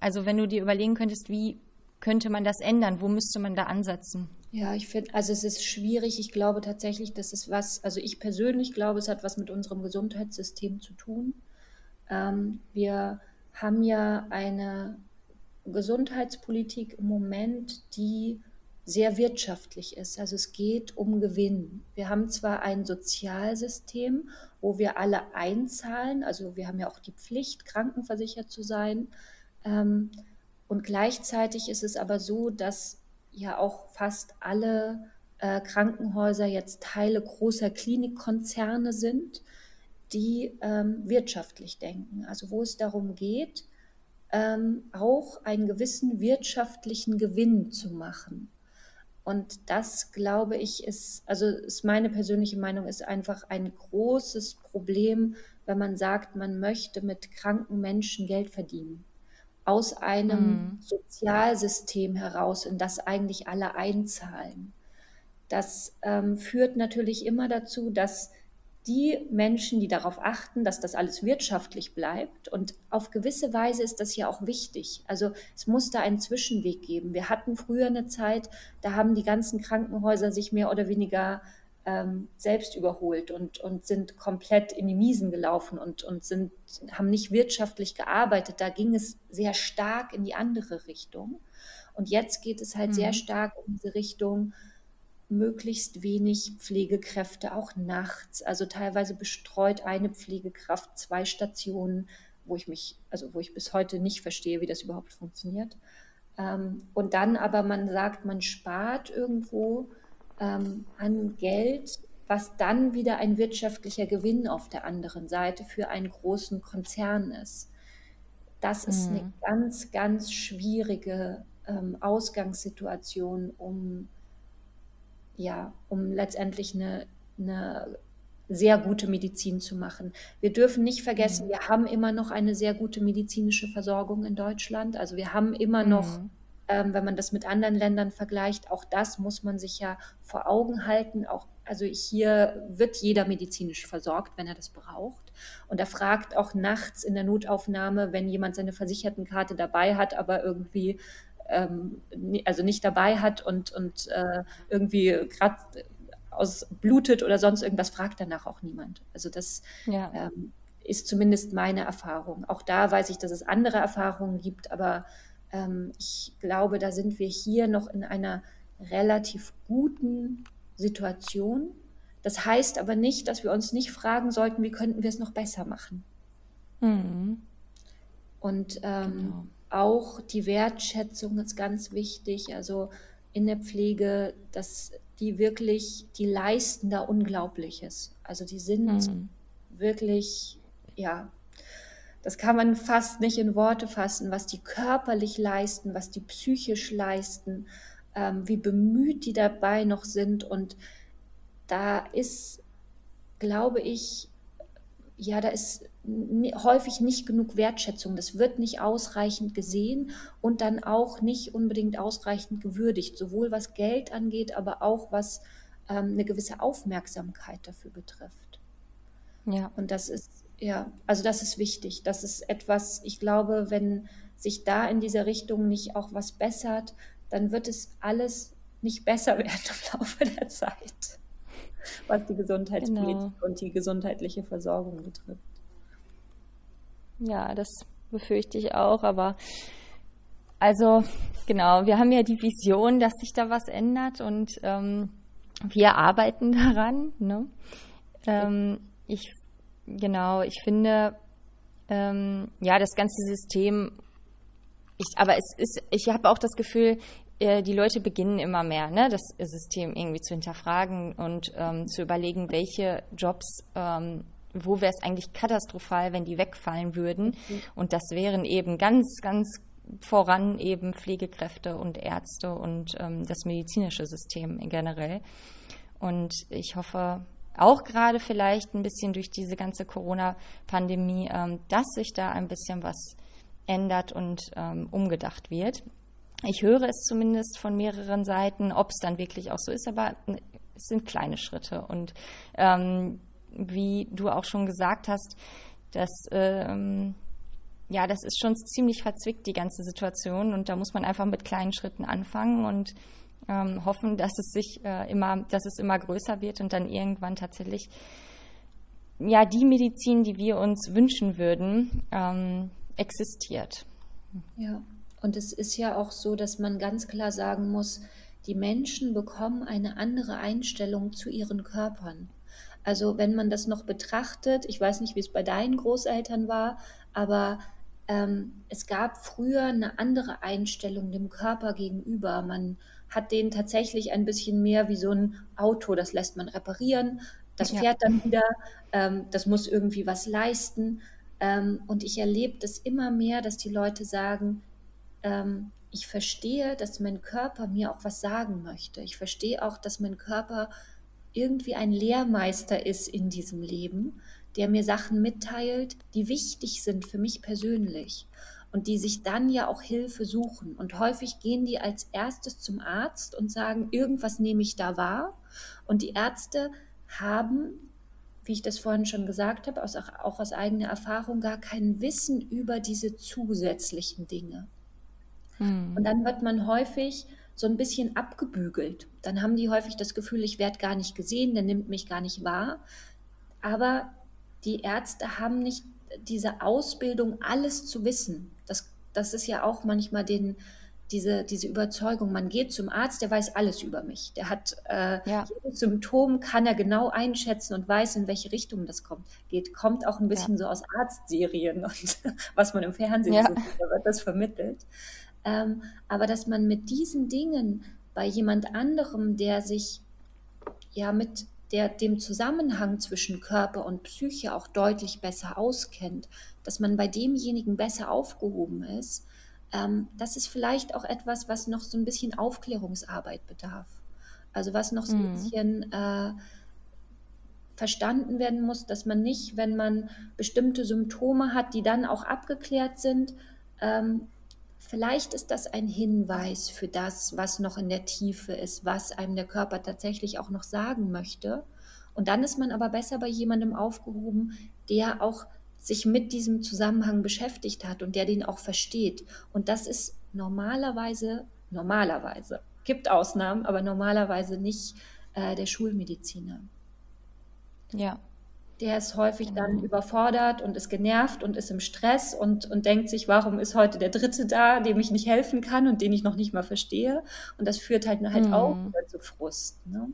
also wenn du dir überlegen könntest, wie könnte man das ändern? Wo müsste man da ansetzen? Ja, ich finde, also es ist schwierig. Ich glaube tatsächlich, dass es was, also ich persönlich glaube, es hat was mit unserem Gesundheitssystem zu tun. Ähm, wir haben ja eine Gesundheitspolitik im Moment, die sehr wirtschaftlich ist. Also es geht um Gewinn. Wir haben zwar ein Sozialsystem, wo wir alle einzahlen, also wir haben ja auch die Pflicht, krankenversichert zu sein. Ähm, und gleichzeitig ist es aber so, dass ja auch fast alle äh, Krankenhäuser jetzt Teile großer Klinikkonzerne sind, die ähm, wirtschaftlich denken. Also wo es darum geht, ähm, auch einen gewissen wirtschaftlichen Gewinn zu machen. Und das, glaube ich, ist, also ist meine persönliche Meinung, ist einfach ein großes Problem, wenn man sagt, man möchte mit kranken Menschen Geld verdienen. Aus einem mhm. Sozialsystem heraus, in das eigentlich alle einzahlen. Das ähm, führt natürlich immer dazu, dass die Menschen, die darauf achten, dass das alles wirtschaftlich bleibt. Und auf gewisse Weise ist das ja auch wichtig. Also es muss da einen Zwischenweg geben. Wir hatten früher eine Zeit, da haben die ganzen Krankenhäuser sich mehr oder weniger ähm, selbst überholt und, und sind komplett in die Miesen gelaufen und, und sind, haben nicht wirtschaftlich gearbeitet. Da ging es sehr stark in die andere Richtung. Und jetzt geht es halt mhm. sehr stark in diese Richtung, möglichst wenig Pflegekräfte, auch nachts. Also teilweise bestreut eine Pflegekraft zwei Stationen, wo ich mich, also wo ich bis heute nicht verstehe, wie das überhaupt funktioniert. Ähm, und dann aber man sagt, man spart irgendwo ähm, an Geld, was dann wieder ein wirtschaftlicher Gewinn auf der anderen Seite für einen großen Konzern ist. Das ist mhm. eine ganz, ganz schwierige ähm, Ausgangssituation, um ja, um letztendlich eine, eine sehr gute Medizin zu machen. Wir dürfen nicht vergessen, mhm. wir haben immer noch eine sehr gute medizinische Versorgung in Deutschland. Also wir haben immer noch, mhm. ähm, wenn man das mit anderen Ländern vergleicht, auch das muss man sich ja vor Augen halten. Auch, also hier wird jeder medizinisch versorgt, wenn er das braucht. Und er fragt auch nachts in der Notaufnahme, wenn jemand seine Versichertenkarte dabei hat, aber irgendwie ähm, also nicht dabei hat und, und äh, irgendwie gerade aus blutet oder sonst irgendwas, fragt danach auch niemand. Also das ja. ähm, ist zumindest meine Erfahrung. Auch da weiß ich, dass es andere Erfahrungen gibt, aber ähm, ich glaube, da sind wir hier noch in einer relativ guten Situation. Das heißt aber nicht, dass wir uns nicht fragen sollten, wie könnten wir es noch besser machen. Mhm. Und ähm, genau. Auch die Wertschätzung ist ganz wichtig. Also in der Pflege, dass die wirklich, die leisten da Unglaubliches. Also die sind mhm. wirklich, ja, das kann man fast nicht in Worte fassen, was die körperlich leisten, was die psychisch leisten, ähm, wie bemüht die dabei noch sind. Und da ist, glaube ich, ja, da ist häufig nicht genug Wertschätzung. Das wird nicht ausreichend gesehen und dann auch nicht unbedingt ausreichend gewürdigt, sowohl was Geld angeht, aber auch was ähm, eine gewisse Aufmerksamkeit dafür betrifft. Ja. Und das ist, ja, also das ist wichtig. Das ist etwas, ich glaube, wenn sich da in dieser Richtung nicht auch was bessert, dann wird es alles nicht besser werden im Laufe der Zeit, was die Gesundheitspolitik genau. und die gesundheitliche Versorgung betrifft. Ja, das befürchte ich auch, aber also genau, wir haben ja die Vision, dass sich da was ändert und ähm, wir arbeiten daran. Ne? Ähm, ich genau, ich finde ähm, ja das ganze System. Ich, aber es ist, ich habe auch das Gefühl, äh, die Leute beginnen immer mehr, ne, das System irgendwie zu hinterfragen und ähm, zu überlegen, welche Jobs ähm, wo wäre es eigentlich katastrophal, wenn die wegfallen würden. Mhm. Und das wären eben ganz, ganz voran eben Pflegekräfte und Ärzte und ähm, das medizinische System generell. Und ich hoffe auch gerade vielleicht ein bisschen durch diese ganze Corona-Pandemie, ähm, dass sich da ein bisschen was ändert und ähm, umgedacht wird. Ich höre es zumindest von mehreren Seiten, ob es dann wirklich auch so ist, aber es sind kleine Schritte und ähm, wie du auch schon gesagt hast, dass ähm, ja, das ist schon ziemlich verzwickt, die ganze Situation. Und da muss man einfach mit kleinen Schritten anfangen und ähm, hoffen, dass es sich äh, immer, dass es immer größer wird und dann irgendwann tatsächlich ja die Medizin, die wir uns wünschen würden, ähm, existiert. Ja, und es ist ja auch so, dass man ganz klar sagen muss, die Menschen bekommen eine andere Einstellung zu ihren Körpern. Also wenn man das noch betrachtet, ich weiß nicht, wie es bei deinen Großeltern war, aber ähm, es gab früher eine andere Einstellung dem Körper gegenüber. Man hat den tatsächlich ein bisschen mehr wie so ein Auto, das lässt man reparieren, das ja. fährt dann wieder, ähm, das muss irgendwie was leisten. Ähm, und ich erlebe das immer mehr, dass die Leute sagen, ähm, ich verstehe, dass mein Körper mir auch was sagen möchte. Ich verstehe auch, dass mein Körper irgendwie ein Lehrmeister ist in diesem Leben, der mir Sachen mitteilt, die wichtig sind für mich persönlich und die sich dann ja auch Hilfe suchen. Und häufig gehen die als erstes zum Arzt und sagen, irgendwas nehme ich da wahr. Und die Ärzte haben, wie ich das vorhin schon gesagt habe, auch aus eigener Erfahrung gar kein Wissen über diese zusätzlichen Dinge. Hm. Und dann wird man häufig so ein bisschen abgebügelt. Dann haben die häufig das Gefühl, ich werde gar nicht gesehen, der nimmt mich gar nicht wahr. Aber die Ärzte haben nicht diese Ausbildung, alles zu wissen. Das, das ist ja auch manchmal den, diese, diese Überzeugung, man geht zum Arzt, der weiß alles über mich. Der hat äh, ja. jedes Symptom, kann er genau einschätzen und weiß, in welche Richtung das kommt. Geht, kommt auch ein bisschen ja. so aus Arztserien und was man im Fernsehen ja. sieht, da wird das vermittelt. Ähm, aber dass man mit diesen Dingen bei jemand anderem, der sich ja mit der, dem Zusammenhang zwischen Körper und Psyche auch deutlich besser auskennt, dass man bei demjenigen besser aufgehoben ist, ähm, das ist vielleicht auch etwas, was noch so ein bisschen Aufklärungsarbeit bedarf. Also was noch so ein mhm. bisschen äh, verstanden werden muss, dass man nicht, wenn man bestimmte Symptome hat, die dann auch abgeklärt sind, ähm, Vielleicht ist das ein Hinweis für das, was noch in der Tiefe ist, was einem der Körper tatsächlich auch noch sagen möchte. Und dann ist man aber besser bei jemandem aufgehoben, der auch sich mit diesem Zusammenhang beschäftigt hat und der den auch versteht. Und das ist normalerweise, normalerweise, gibt Ausnahmen, aber normalerweise nicht äh, der Schulmediziner. Ja, der ist häufig dann mhm. überfordert und ist genervt und ist im Stress und, und denkt sich, warum ist heute der Dritte da, dem ich nicht helfen kann und den ich noch nicht mal verstehe. Und das führt halt, halt mhm. auch zu Frust. Ne?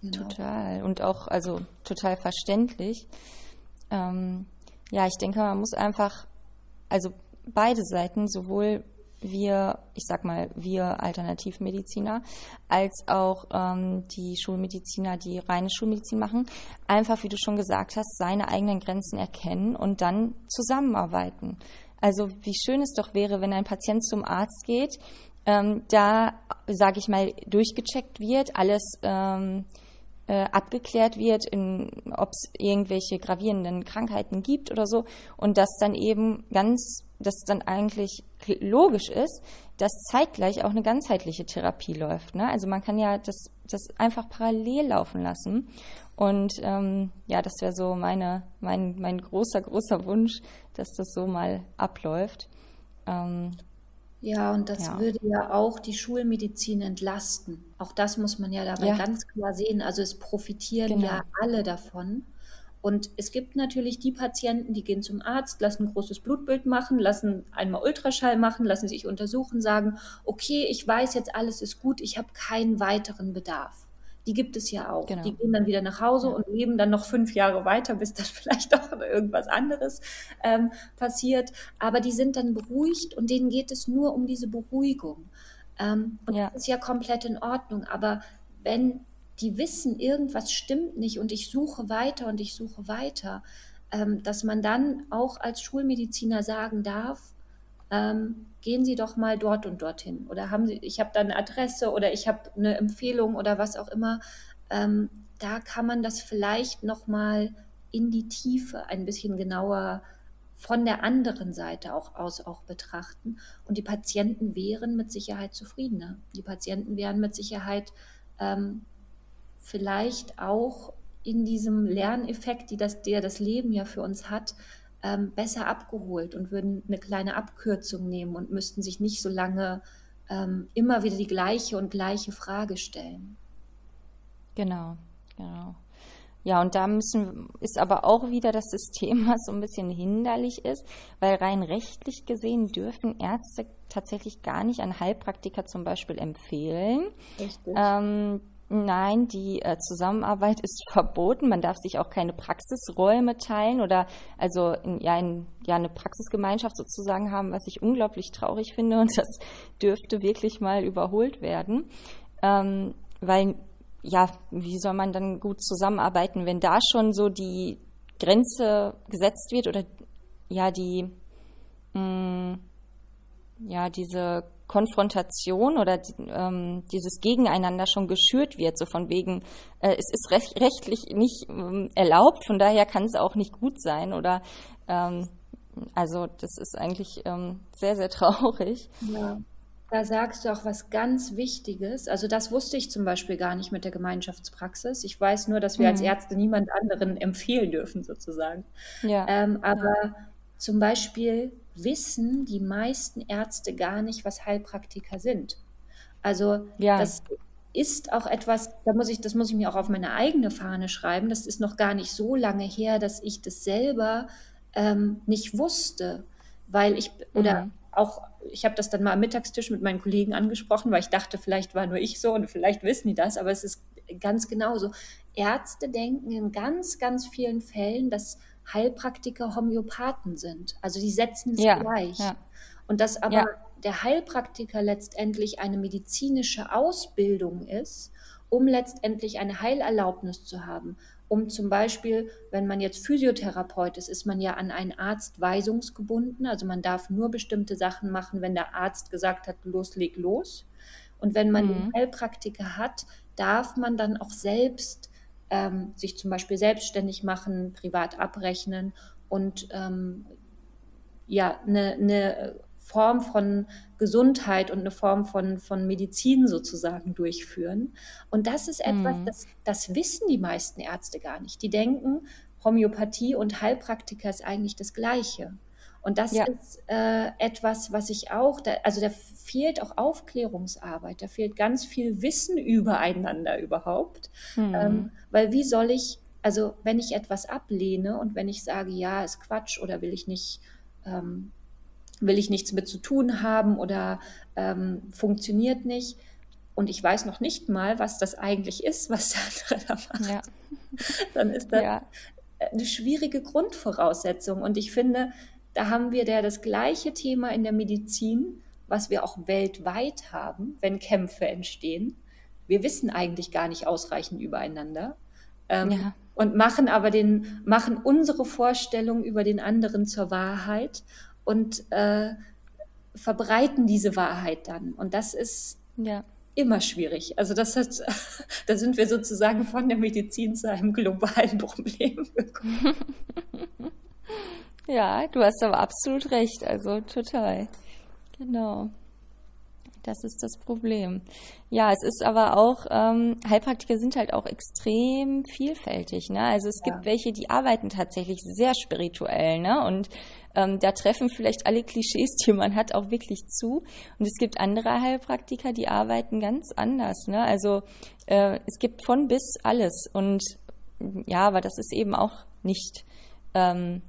Genau. Total. Und auch, also total verständlich. Ähm, ja, ich denke, man muss einfach, also beide Seiten, sowohl wir, ich sag mal, wir Alternativmediziner, als auch ähm, die Schulmediziner, die reine Schulmedizin machen, einfach, wie du schon gesagt hast, seine eigenen Grenzen erkennen und dann zusammenarbeiten. Also wie schön es doch wäre, wenn ein Patient zum Arzt geht, ähm, da, sage ich mal, durchgecheckt wird, alles ähm, äh, abgeklärt wird, ob es irgendwelche gravierenden Krankheiten gibt oder so und das dann eben ganz, dass dann eigentlich logisch ist, dass zeitgleich auch eine ganzheitliche Therapie läuft. Ne? Also man kann ja das, das einfach parallel laufen lassen und ähm, ja, das wäre so meine, mein, mein großer, großer Wunsch, dass das so mal abläuft. Ähm, ja, und das Ja. würde ja auch die Schulmedizin entlasten. Auch das muss man ja dabei Ja, ganz klar sehen. Also es profitieren ja genau. alle davon. Und es gibt natürlich die Patienten, die gehen zum Arzt, lassen ein großes Blutbild machen, lassen einmal Ultraschall machen, lassen sich untersuchen, sagen, okay, ich weiß jetzt, alles ist gut, ich habe keinen weiteren Bedarf die gibt es ja auch. Genau. Die gehen dann wieder nach Hause ja. und leben dann noch fünf Jahre weiter, bis dann vielleicht auch irgendwas anderes ähm, passiert. Aber die sind dann beruhigt und denen geht es nur um diese Beruhigung. Ähm, und ja. das ist ja komplett in Ordnung. Aber wenn die wissen, irgendwas stimmt nicht und ich suche weiter und ich suche weiter, ähm, dass man dann auch als Schulmediziner sagen darf, ähm, gehen Sie doch mal dort und dorthin. Oder haben Sie, ich habe da eine Adresse oder ich habe eine Empfehlung oder was auch immer. Ähm, da kann man das vielleicht nochmal in die Tiefe ein bisschen genauer von der anderen Seite auch aus auch betrachten. Und die Patienten wären mit Sicherheit zufriedener. Die Patienten wären mit Sicherheit ähm, vielleicht auch in diesem Lerneffekt, die das, der das Leben ja für uns hat, ähm, besser abgeholt und würden eine kleine Abkürzung nehmen und müssten sich nicht so lange ähm, immer wieder die gleiche und gleiche Frage stellen. Genau, genau. Ja, und da müssen, ist aber auch wieder das System, was so ein bisschen hinderlich ist, weil rein rechtlich gesehen dürfen Ärzte tatsächlich gar nicht an Heilpraktiker zum Beispiel empfehlen. Richtig. Ähm, Nein, die äh, Zusammenarbeit ist verboten. Man darf sich auch keine Praxisräume teilen oder also in, ja, in, ja eine Praxisgemeinschaft sozusagen haben, was ich unglaublich traurig finde und das dürfte wirklich mal überholt werden. Ähm, weil ja, wie soll man dann gut zusammenarbeiten, wenn da schon so die Grenze gesetzt wird oder ja die mh, mm, ja diese Konfrontation oder ähm, dieses Gegeneinander schon geschürt wird, so von wegen, äh, es ist recht, rechtlich nicht ähm, erlaubt, von daher kann es auch nicht gut sein oder ähm, also das ist eigentlich ähm, sehr, sehr traurig. Ja. Da sagst du auch was ganz Wichtiges. Also das wusste ich zum Beispiel gar nicht mit der Gemeinschaftspraxis. Ich weiß nur, dass wir mhm. als Ärzte niemand anderen empfehlen dürfen, sozusagen. Ja. Ähm, aber ja. Zum Beispiel wissen die meisten Ärzte gar nicht, was Heilpraktiker sind. Also ja. das ist auch etwas, da muss ich, das muss ich mir auch auf meine eigene Fahne schreiben. Das ist noch gar nicht so lange her, dass ich das selber ähm, nicht wusste, weil ich oder mhm. auch ich habe das dann mal am Mittagstisch mit meinen Kollegen angesprochen, weil ich dachte, vielleicht war nur ich so und vielleicht wissen die das, aber es ist ganz genauso. Ärzte denken in ganz, ganz vielen Fällen, dass Heilpraktiker Homöopathen sind. Also die setzen es ja, gleich. Ja. Und dass aber ja. der Heilpraktiker letztendlich eine medizinische Ausbildung ist, um letztendlich eine Heilerlaubnis zu haben. Um zum Beispiel, wenn man jetzt Physiotherapeut ist, ist man ja an einen Arzt weisungsgebunden. Also man darf nur bestimmte Sachen machen, wenn der Arzt gesagt hat, los, leg los. Und wenn man mhm. einen Heilpraktiker hat, darf man dann auch selbst ähm, sich zum Beispiel selbstständig machen, privat abrechnen und ähm, ja, eine, eine Form von Gesundheit und eine Form von, von Medizin sozusagen durchführen. Und das ist etwas, mhm. das, das wissen die meisten Ärzte gar nicht. Die denken, Homöopathie und Heilpraktiker ist eigentlich das Gleiche. Und das ja. ist äh, etwas, was ich auch, da, also da fehlt auch Aufklärungsarbeit, da fehlt ganz viel Wissen übereinander überhaupt. Mhm. Ähm, weil wie soll ich, Also wenn ich etwas ablehne und wenn ich sage, ja, ist Quatsch oder will ich nicht, ähm, will ich nichts mit zu tun haben oder ähm, funktioniert nicht, und ich weiß noch nicht mal, was das eigentlich ist, was der andere da macht, ja. dann ist das ja. eine schwierige Grundvoraussetzung. Und ich finde, da haben wir ja das gleiche Thema in der Medizin, was wir auch weltweit haben, wenn Kämpfe entstehen. Wir wissen eigentlich gar nicht ausreichend übereinander. Ähm, ja. Und machen aber den, machen unsere Vorstellung über den anderen zur Wahrheit und äh, verbreiten diese Wahrheit dann. Und das ist ja. immer schwierig. Also das hat, da sind wir sozusagen von der Medizin zu einem globalen Problem gekommen. Ja, du hast aber absolut recht, also total. Genau. Das ist das Problem. Ja, es ist aber auch, ähm, Heilpraktiker sind halt auch extrem vielfältig. Ne? Also es ja. gibt welche, die arbeiten tatsächlich sehr spirituell. Ne? Und ähm, da treffen vielleicht alle Klischees, die man hat, auch wirklich zu. Und es gibt andere Heilpraktiker, die arbeiten ganz anders. Ne? Also äh, es gibt von bis alles. Und ja, aber das ist eben auch nicht ähm,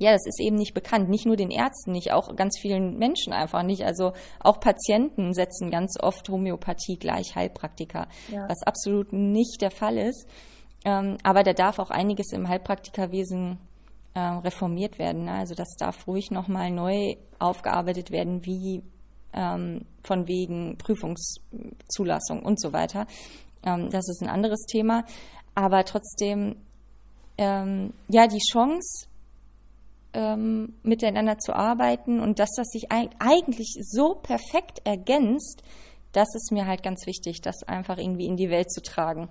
ja, das ist eben nicht bekannt. Nicht nur den Ärzten nicht, auch ganz vielen Menschen einfach nicht. Also auch Patienten setzen ganz oft Homöopathie gleich Heilpraktiker, ja. was absolut nicht der Fall ist. Ähm, aber da darf auch einiges im Heilpraktikerwesen äh, reformiert werden. Ne? Also das darf ruhig nochmal neu aufgearbeitet werden, wie ähm, von wegen Prüfungszulassung und so weiter. Ähm, das ist ein anderes Thema. Aber trotzdem, ähm, ja, die Chance, ähm, miteinander zu arbeiten und dass das sich eigentlich so perfekt ergänzt, das ist mir halt ganz wichtig, das einfach irgendwie in die Welt zu tragen.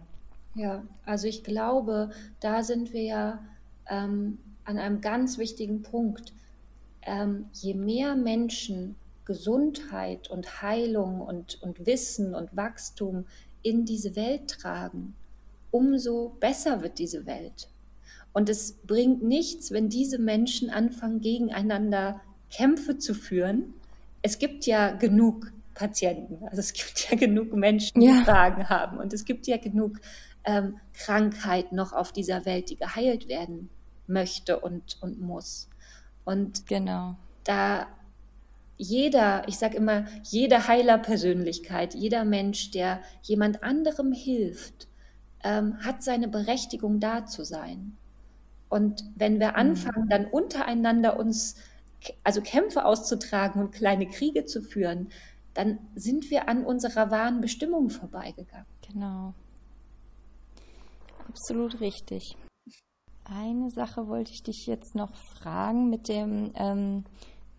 Ja, also ich glaube, da sind wir ja ähm, an einem ganz wichtigen Punkt. Ähm, je mehr Menschen Gesundheit und Heilung und, und Wissen und Wachstum in diese Welt tragen, umso besser wird diese Welt. Und es bringt nichts, wenn diese Menschen anfangen, gegeneinander Kämpfe zu führen. Es gibt ja genug Patienten, also es gibt ja genug Menschen, die ja. Fragen haben und es gibt ja genug ähm, Krankheit noch auf dieser Welt, die geheilt werden möchte und, und muss. Und genau. da jeder, ich sage immer, jede Heilerpersönlichkeit, jeder Mensch, der jemand anderem hilft, ähm, hat seine Berechtigung da zu sein. Und wenn wir mhm. anfangen, dann untereinander uns, also Kämpfe auszutragen und kleine Kriege zu führen, dann sind wir an unserer wahren Bestimmung vorbeigegangen. Genau. Absolut richtig. Eine Sache wollte ich dich jetzt noch fragen mit dem, ähm,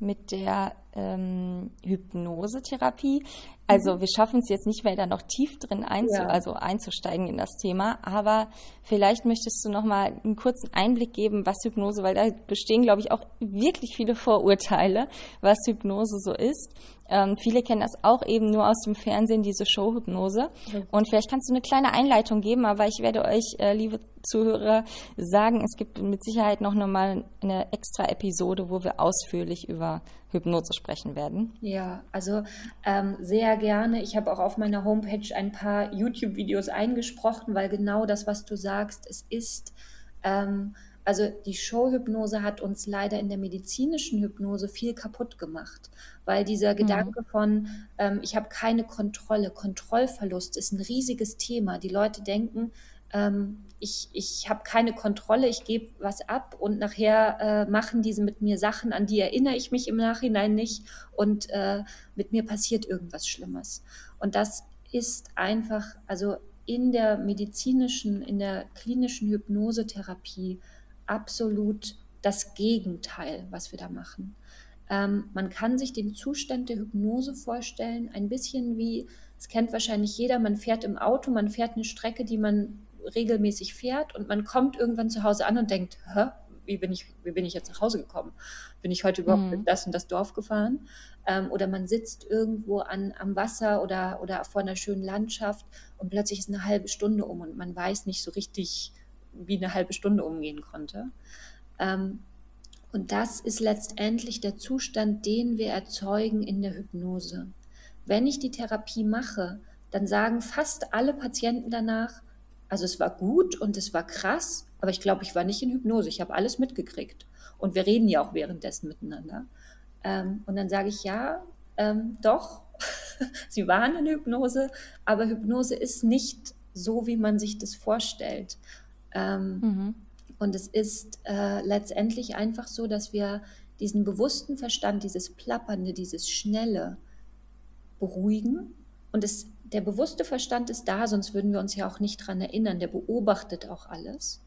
mit der ähm, Hypnosetherapie. Also mhm. wir schaffen es jetzt nicht mehr da noch tief drin einzu ja. also einzusteigen in das Thema, aber vielleicht möchtest du noch mal einen kurzen Einblick geben, was Hypnose, weil da bestehen, glaube ich, auch wirklich viele Vorurteile, was Hypnose so ist. Ähm, viele kennen das auch eben nur aus dem Fernsehen, diese Showhypnose. Mhm. Und vielleicht kannst du eine kleine Einleitung geben, aber ich werde euch, äh, liebe Zuhörer, sagen, es gibt mit Sicherheit noch mal eine extra Episode, wo wir ausführlich über Hypnose sprechen werden. Ja, also ähm, sehr gerne. Ich habe auch auf meiner Homepage ein paar YouTube-Videos eingesprochen, weil genau das, was du sagst, es ist ähm, also die Showhypnose hat uns leider in der medizinischen Hypnose viel kaputt gemacht, weil dieser mhm. Gedanke von, ähm, ich habe keine Kontrolle, Kontrollverlust ist ein riesiges Thema. Die Leute denken, ähm, ich, ich habe keine Kontrolle, ich gebe was ab und nachher äh, machen diese mit mir Sachen, an die erinnere ich mich im Nachhinein nicht und äh, mit mir passiert irgendwas Schlimmes. Und das ist einfach, also in der medizinischen, in der klinischen Hypnosetherapie absolut das Gegenteil, was wir da machen. Ähm, man kann sich den Zustand der Hypnose vorstellen, ein bisschen wie, es kennt wahrscheinlich jeder, man fährt im Auto, man fährt eine Strecke, die man regelmäßig fährt und man kommt irgendwann zu Hause an und denkt, Hä, wie bin ich, wie bin ich jetzt nach Hause gekommen? Bin ich heute überhaupt mhm. in das und das Dorf gefahren? Ähm, oder man sitzt irgendwo an, am Wasser oder, oder vor einer schönen Landschaft und plötzlich ist eine halbe Stunde um und man weiß nicht so richtig, wie eine halbe Stunde umgehen konnte. Ähm, und das ist letztendlich der Zustand, den wir erzeugen in der Hypnose. Wenn ich die Therapie mache, dann sagen fast alle Patienten danach, Also es war gut und es war krass, aber ich glaube, ich war nicht in Hypnose. Ich habe alles mitgekriegt. Und wir reden ja auch währenddessen miteinander. Ähm, und dann sage ich, ja, ähm, doch, sie waren in Hypnose, aber Hypnose ist nicht so, wie man sich das vorstellt. Ähm, mhm. Und es ist äh, letztendlich einfach so, dass wir diesen bewussten Verstand, dieses Plappernde, dieses Schnelle beruhigen. Und es, der bewusste Verstand ist da, sonst würden wir uns ja auch nicht dran erinnern. Der beobachtet auch alles.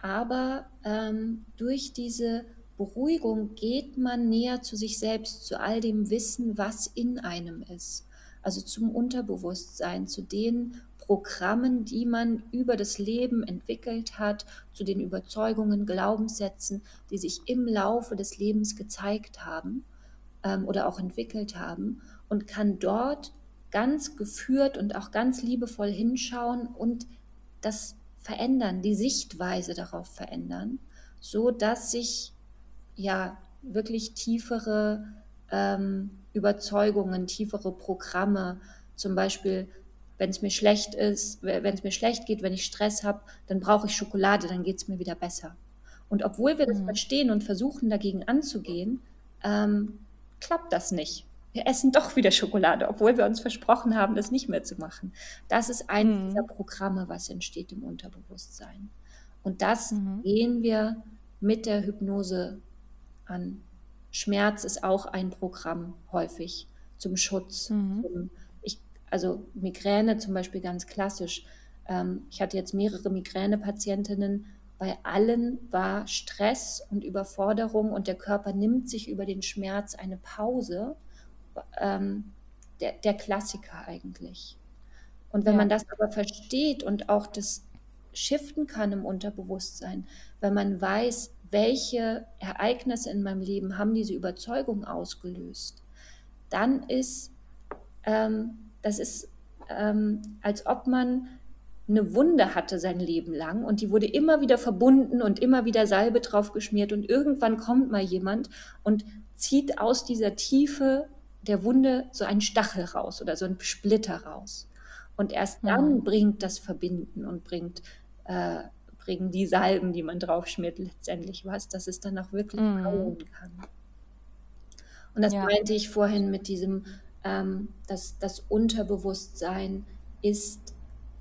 Aber ähm, durch diese Beruhigung geht man näher zu sich selbst, zu all dem Wissen, was in einem ist. Also zum Unterbewusstsein, zu den Programmen, die man über das Leben entwickelt hat, zu den Überzeugungen, Glaubenssätzen, die sich im Laufe des Lebens gezeigt haben ähm, oder auch entwickelt haben und kann dort ganz geführt und auch ganz liebevoll hinschauen und das verändern, die Sichtweise darauf verändern, so dass sich ja wirklich tiefere ähm, Überzeugungen, tiefere Programme, zum Beispiel wenn es mir schlecht ist, wenn es mir schlecht geht, wenn ich Stress habe, dann brauche ich Schokolade, dann geht es mir wieder besser. Und obwohl wir das mhm. verstehen und versuchen dagegen anzugehen, ähm, klappt das nicht. Wir essen doch wieder Schokolade, obwohl wir uns versprochen haben, das nicht mehr zu machen. Das ist ein mhm. dieser Programme, was entsteht im Unterbewusstsein. Und das mhm. gehen wir mit der Hypnose an. Schmerz ist auch ein Programm häufig zum Schutz, mhm. zum also Migräne zum Beispiel ganz klassisch. Ähm, ich hatte jetzt mehrere Migränepatientinnen. Bei allen war Stress und Überforderung und der Körper nimmt sich über den Schmerz eine Pause. Ähm, der, der, Klassiker eigentlich. Und wenn ja. man das aber versteht und auch das shiften kann im Unterbewusstsein, wenn man weiß, welche Ereignisse in meinem Leben haben diese Überzeugung ausgelöst, dann ist ähm, das ist, ähm, als ob man eine Wunde hatte sein Leben lang und die wurde immer wieder verbunden und immer wieder Salbe drauf geschmiert und irgendwann kommt mal jemand und zieht aus dieser Tiefe der Wunde so einen Stachel raus oder so einen Splitter raus. Und erst dann mhm. bringt das Verbinden und bringt, äh, bringen die Salben, die man draufschmiert, letztendlich was, dass es dann auch wirklich mhm. heilen kann. Und das ja. meinte ich vorhin mit diesem ähm, das, das Unterbewusstsein ist,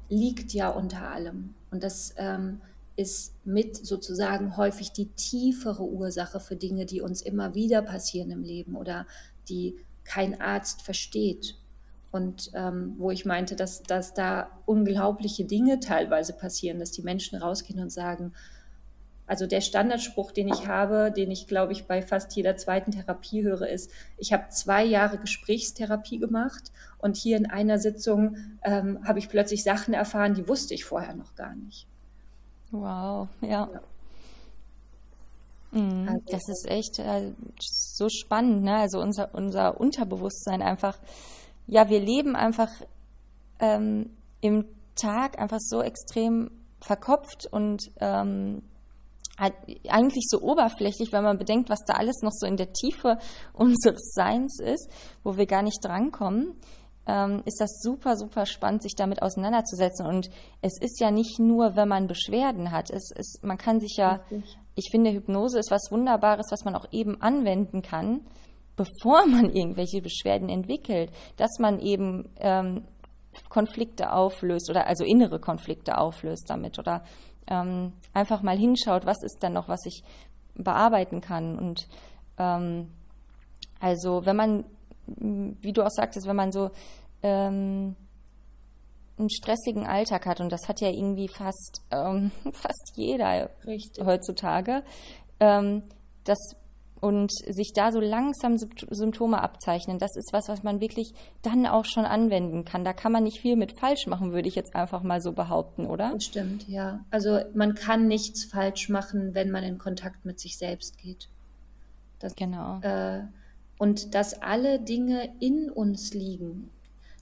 liegt ja unter allem. Und das ähm, ist mit sozusagen häufig die tiefere Ursache für Dinge, die uns immer wieder passieren im Leben oder die kein Arzt versteht. Und ähm, wo ich meinte, dass, dass da unglaubliche Dinge teilweise passieren, dass die Menschen rausgehen und sagen, also der Standardspruch, den ich habe, den ich glaube ich bei fast jeder zweiten Therapie höre, ist, ich habe zwei Jahre Gesprächstherapie gemacht und hier in einer Sitzung ähm, habe ich plötzlich Sachen erfahren, die wusste ich vorher noch gar nicht. Wow, ja. ja. Mhm, also, das ist echt äh, so spannend, ne? Also unser, unser Unterbewusstsein einfach, ja, wir leben einfach ähm, im Tag einfach so extrem verkopft und ähm, eigentlich so oberflächlich, wenn man bedenkt, was da alles noch so in der Tiefe unseres Seins ist, wo wir gar nicht drankommen, ähm, ist das super, super spannend, sich damit auseinanderzusetzen. Und es ist ja nicht nur, wenn man Beschwerden hat. Es ist, man kann sich ja, Richtig. ich finde, Hypnose ist was Wunderbares, was man auch eben anwenden kann, bevor man irgendwelche Beschwerden entwickelt, dass man eben ähm, Konflikte auflöst oder also innere Konflikte auflöst damit oder ähm, einfach mal hinschaut, was ist dann noch, was ich bearbeiten kann. Und ähm, also wenn man, wie du auch sagtest, wenn man so ähm, einen stressigen Alltag hat, und das hat ja irgendwie fast, ähm, fast jeder Richtig. heutzutage, ähm, das und sich da so langsam Symptome abzeichnen, das ist was, was man wirklich dann auch schon anwenden kann. Da kann man nicht viel mit falsch machen, würde ich jetzt einfach mal so behaupten, oder? Das stimmt, ja. Also man kann nichts falsch machen, wenn man in Kontakt mit sich selbst geht. Das, genau. Äh, und dass alle Dinge in uns liegen,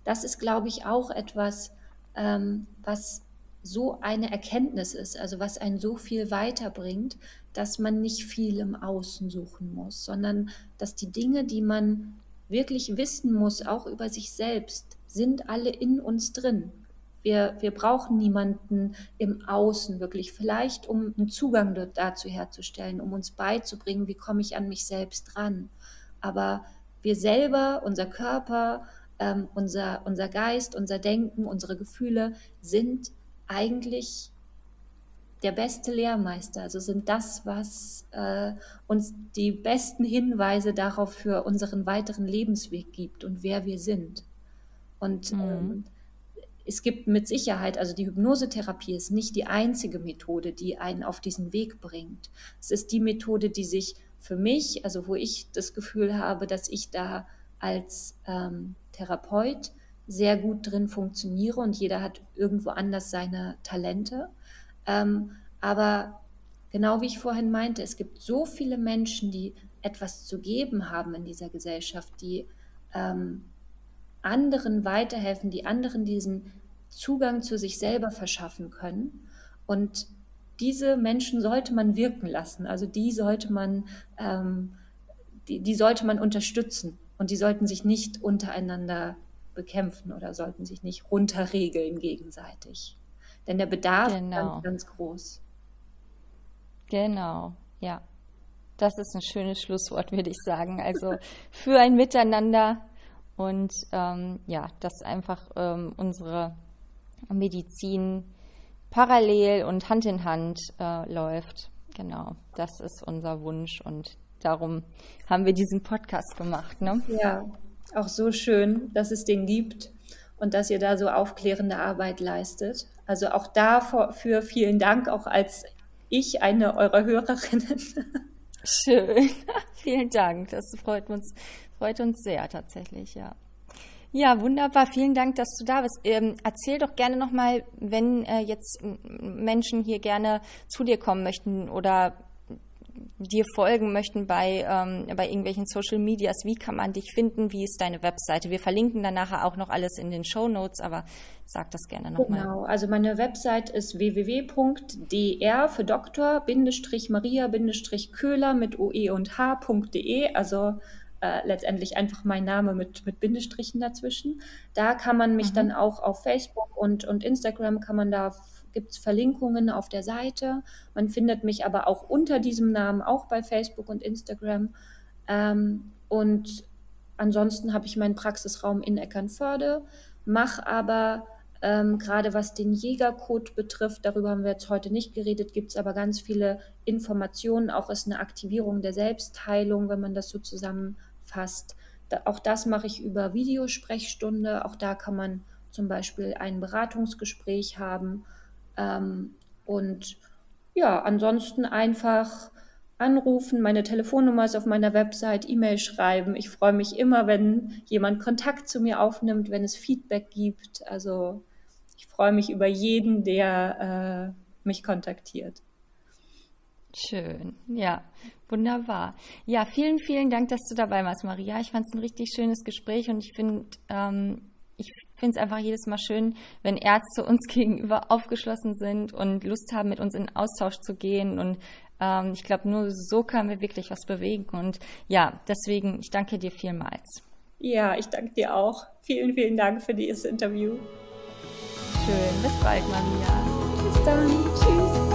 das ist, glaube ich, auch etwas, ähm, was so eine Erkenntnis ist, also was einen so viel weiterbringt, dass man nicht viel im Außen suchen muss, sondern dass die Dinge, die man wirklich wissen muss, auch über sich selbst, sind alle in uns drin. Wir, wir brauchen niemanden im Außen wirklich, vielleicht um einen Zugang dazu herzustellen, um uns beizubringen, wie komme ich an mich selbst ran. Aber wir selber, unser Körper, ähm, unser, unser Geist, unser Denken, unsere Gefühle sind eigentlich der beste Lehrmeister, also sind das, was äh, uns die besten Hinweise darauf für unseren weiteren Lebensweg gibt und wer wir sind. Und mhm. ähm, es gibt mit Sicherheit, also die Hypnosetherapie ist nicht die einzige Methode, die einen auf diesen Weg bringt. Es ist die Methode, die sich für mich, also wo ich das Gefühl habe, dass ich da als ähm, Therapeut sehr gut drin funktioniere und jeder hat irgendwo anders seine Talente. Ähm, aber genau wie ich vorhin meinte, es gibt so viele Menschen, die etwas zu geben haben in dieser Gesellschaft, die ähm, anderen weiterhelfen, die anderen diesen Zugang zu sich selber verschaffen können. Und diese Menschen sollte man wirken lassen. Also die sollte man, ähm, die, die sollte man unterstützen. Und die sollten sich nicht untereinander bekämpfen oder sollten sich nicht runterregeln gegenseitig. Denn der Bedarf genau. ist ganz, ganz groß. Genau, ja. Das ist ein schönes Schlusswort, würde ich sagen. Also für ein Miteinander und ähm, ja, dass einfach ähm, unsere Medizin parallel und Hand in Hand äh, läuft. Genau, das ist unser Wunsch und darum haben wir diesen Podcast gemacht. Ne? Ja, auch so schön, dass es den gibt und dass ihr da so aufklärende Arbeit leistet. Also auch dafür vielen Dank, auch als ich eine eurer Hörerinnen. Schön, vielen Dank. Das freut uns, freut uns sehr tatsächlich, ja. Ja, wunderbar. Vielen Dank, dass du da bist. Ähm, erzähl doch gerne nochmal, wenn äh, jetzt Menschen hier gerne zu dir kommen möchten oder dir folgen möchten bei, ähm, bei irgendwelchen Social Medias, wie kann man dich finden? Wie ist deine Webseite? Wir verlinken dann nachher auch noch alles in den Show Notes, aber sag das gerne nochmal. Genau, also meine Website ist www.dr für Doktor Maria Köhler mit OE und H.de, also äh, letztendlich einfach mein Name mit, mit Bindestrichen dazwischen. Da kann man mich mhm. dann auch auf Facebook und, und Instagram kann man da gibt es Verlinkungen auf der Seite. Man findet mich aber auch unter diesem Namen, auch bei Facebook und Instagram. Ähm, und ansonsten habe ich meinen Praxisraum in Eckernförde, mache aber ähm, gerade was den Jägercode betrifft, darüber haben wir jetzt heute nicht geredet, gibt es aber ganz viele Informationen. Auch ist eine Aktivierung der Selbstheilung, wenn man das so Da, auch das mache ich über Videosprechstunde. Auch da kann man zum Beispiel ein Beratungsgespräch haben. Ähm, und ja, ansonsten einfach anrufen. Meine Telefonnummer ist auf meiner Website, E-Mail schreiben. Ich freue mich immer, wenn jemand Kontakt zu mir aufnimmt, wenn es Feedback gibt. Also ich freue mich über jeden, der äh, mich kontaktiert. Schön, ja, wunderbar. Ja, vielen, vielen Dank, dass du dabei warst, Maria. Ich fand es ein richtig schönes Gespräch und ich finde, ähm, ich finde es einfach jedes Mal schön, wenn Ärzte uns gegenüber aufgeschlossen sind und Lust haben, mit uns in Austausch zu gehen. Und ähm, ich glaube, nur so können wir wirklich was bewegen. Und ja, deswegen, ich danke dir vielmals. Ja, ich danke dir auch. Vielen, vielen Dank für dieses Interview. Schön. Bis bald, Maria. Bis dann. Tschüss.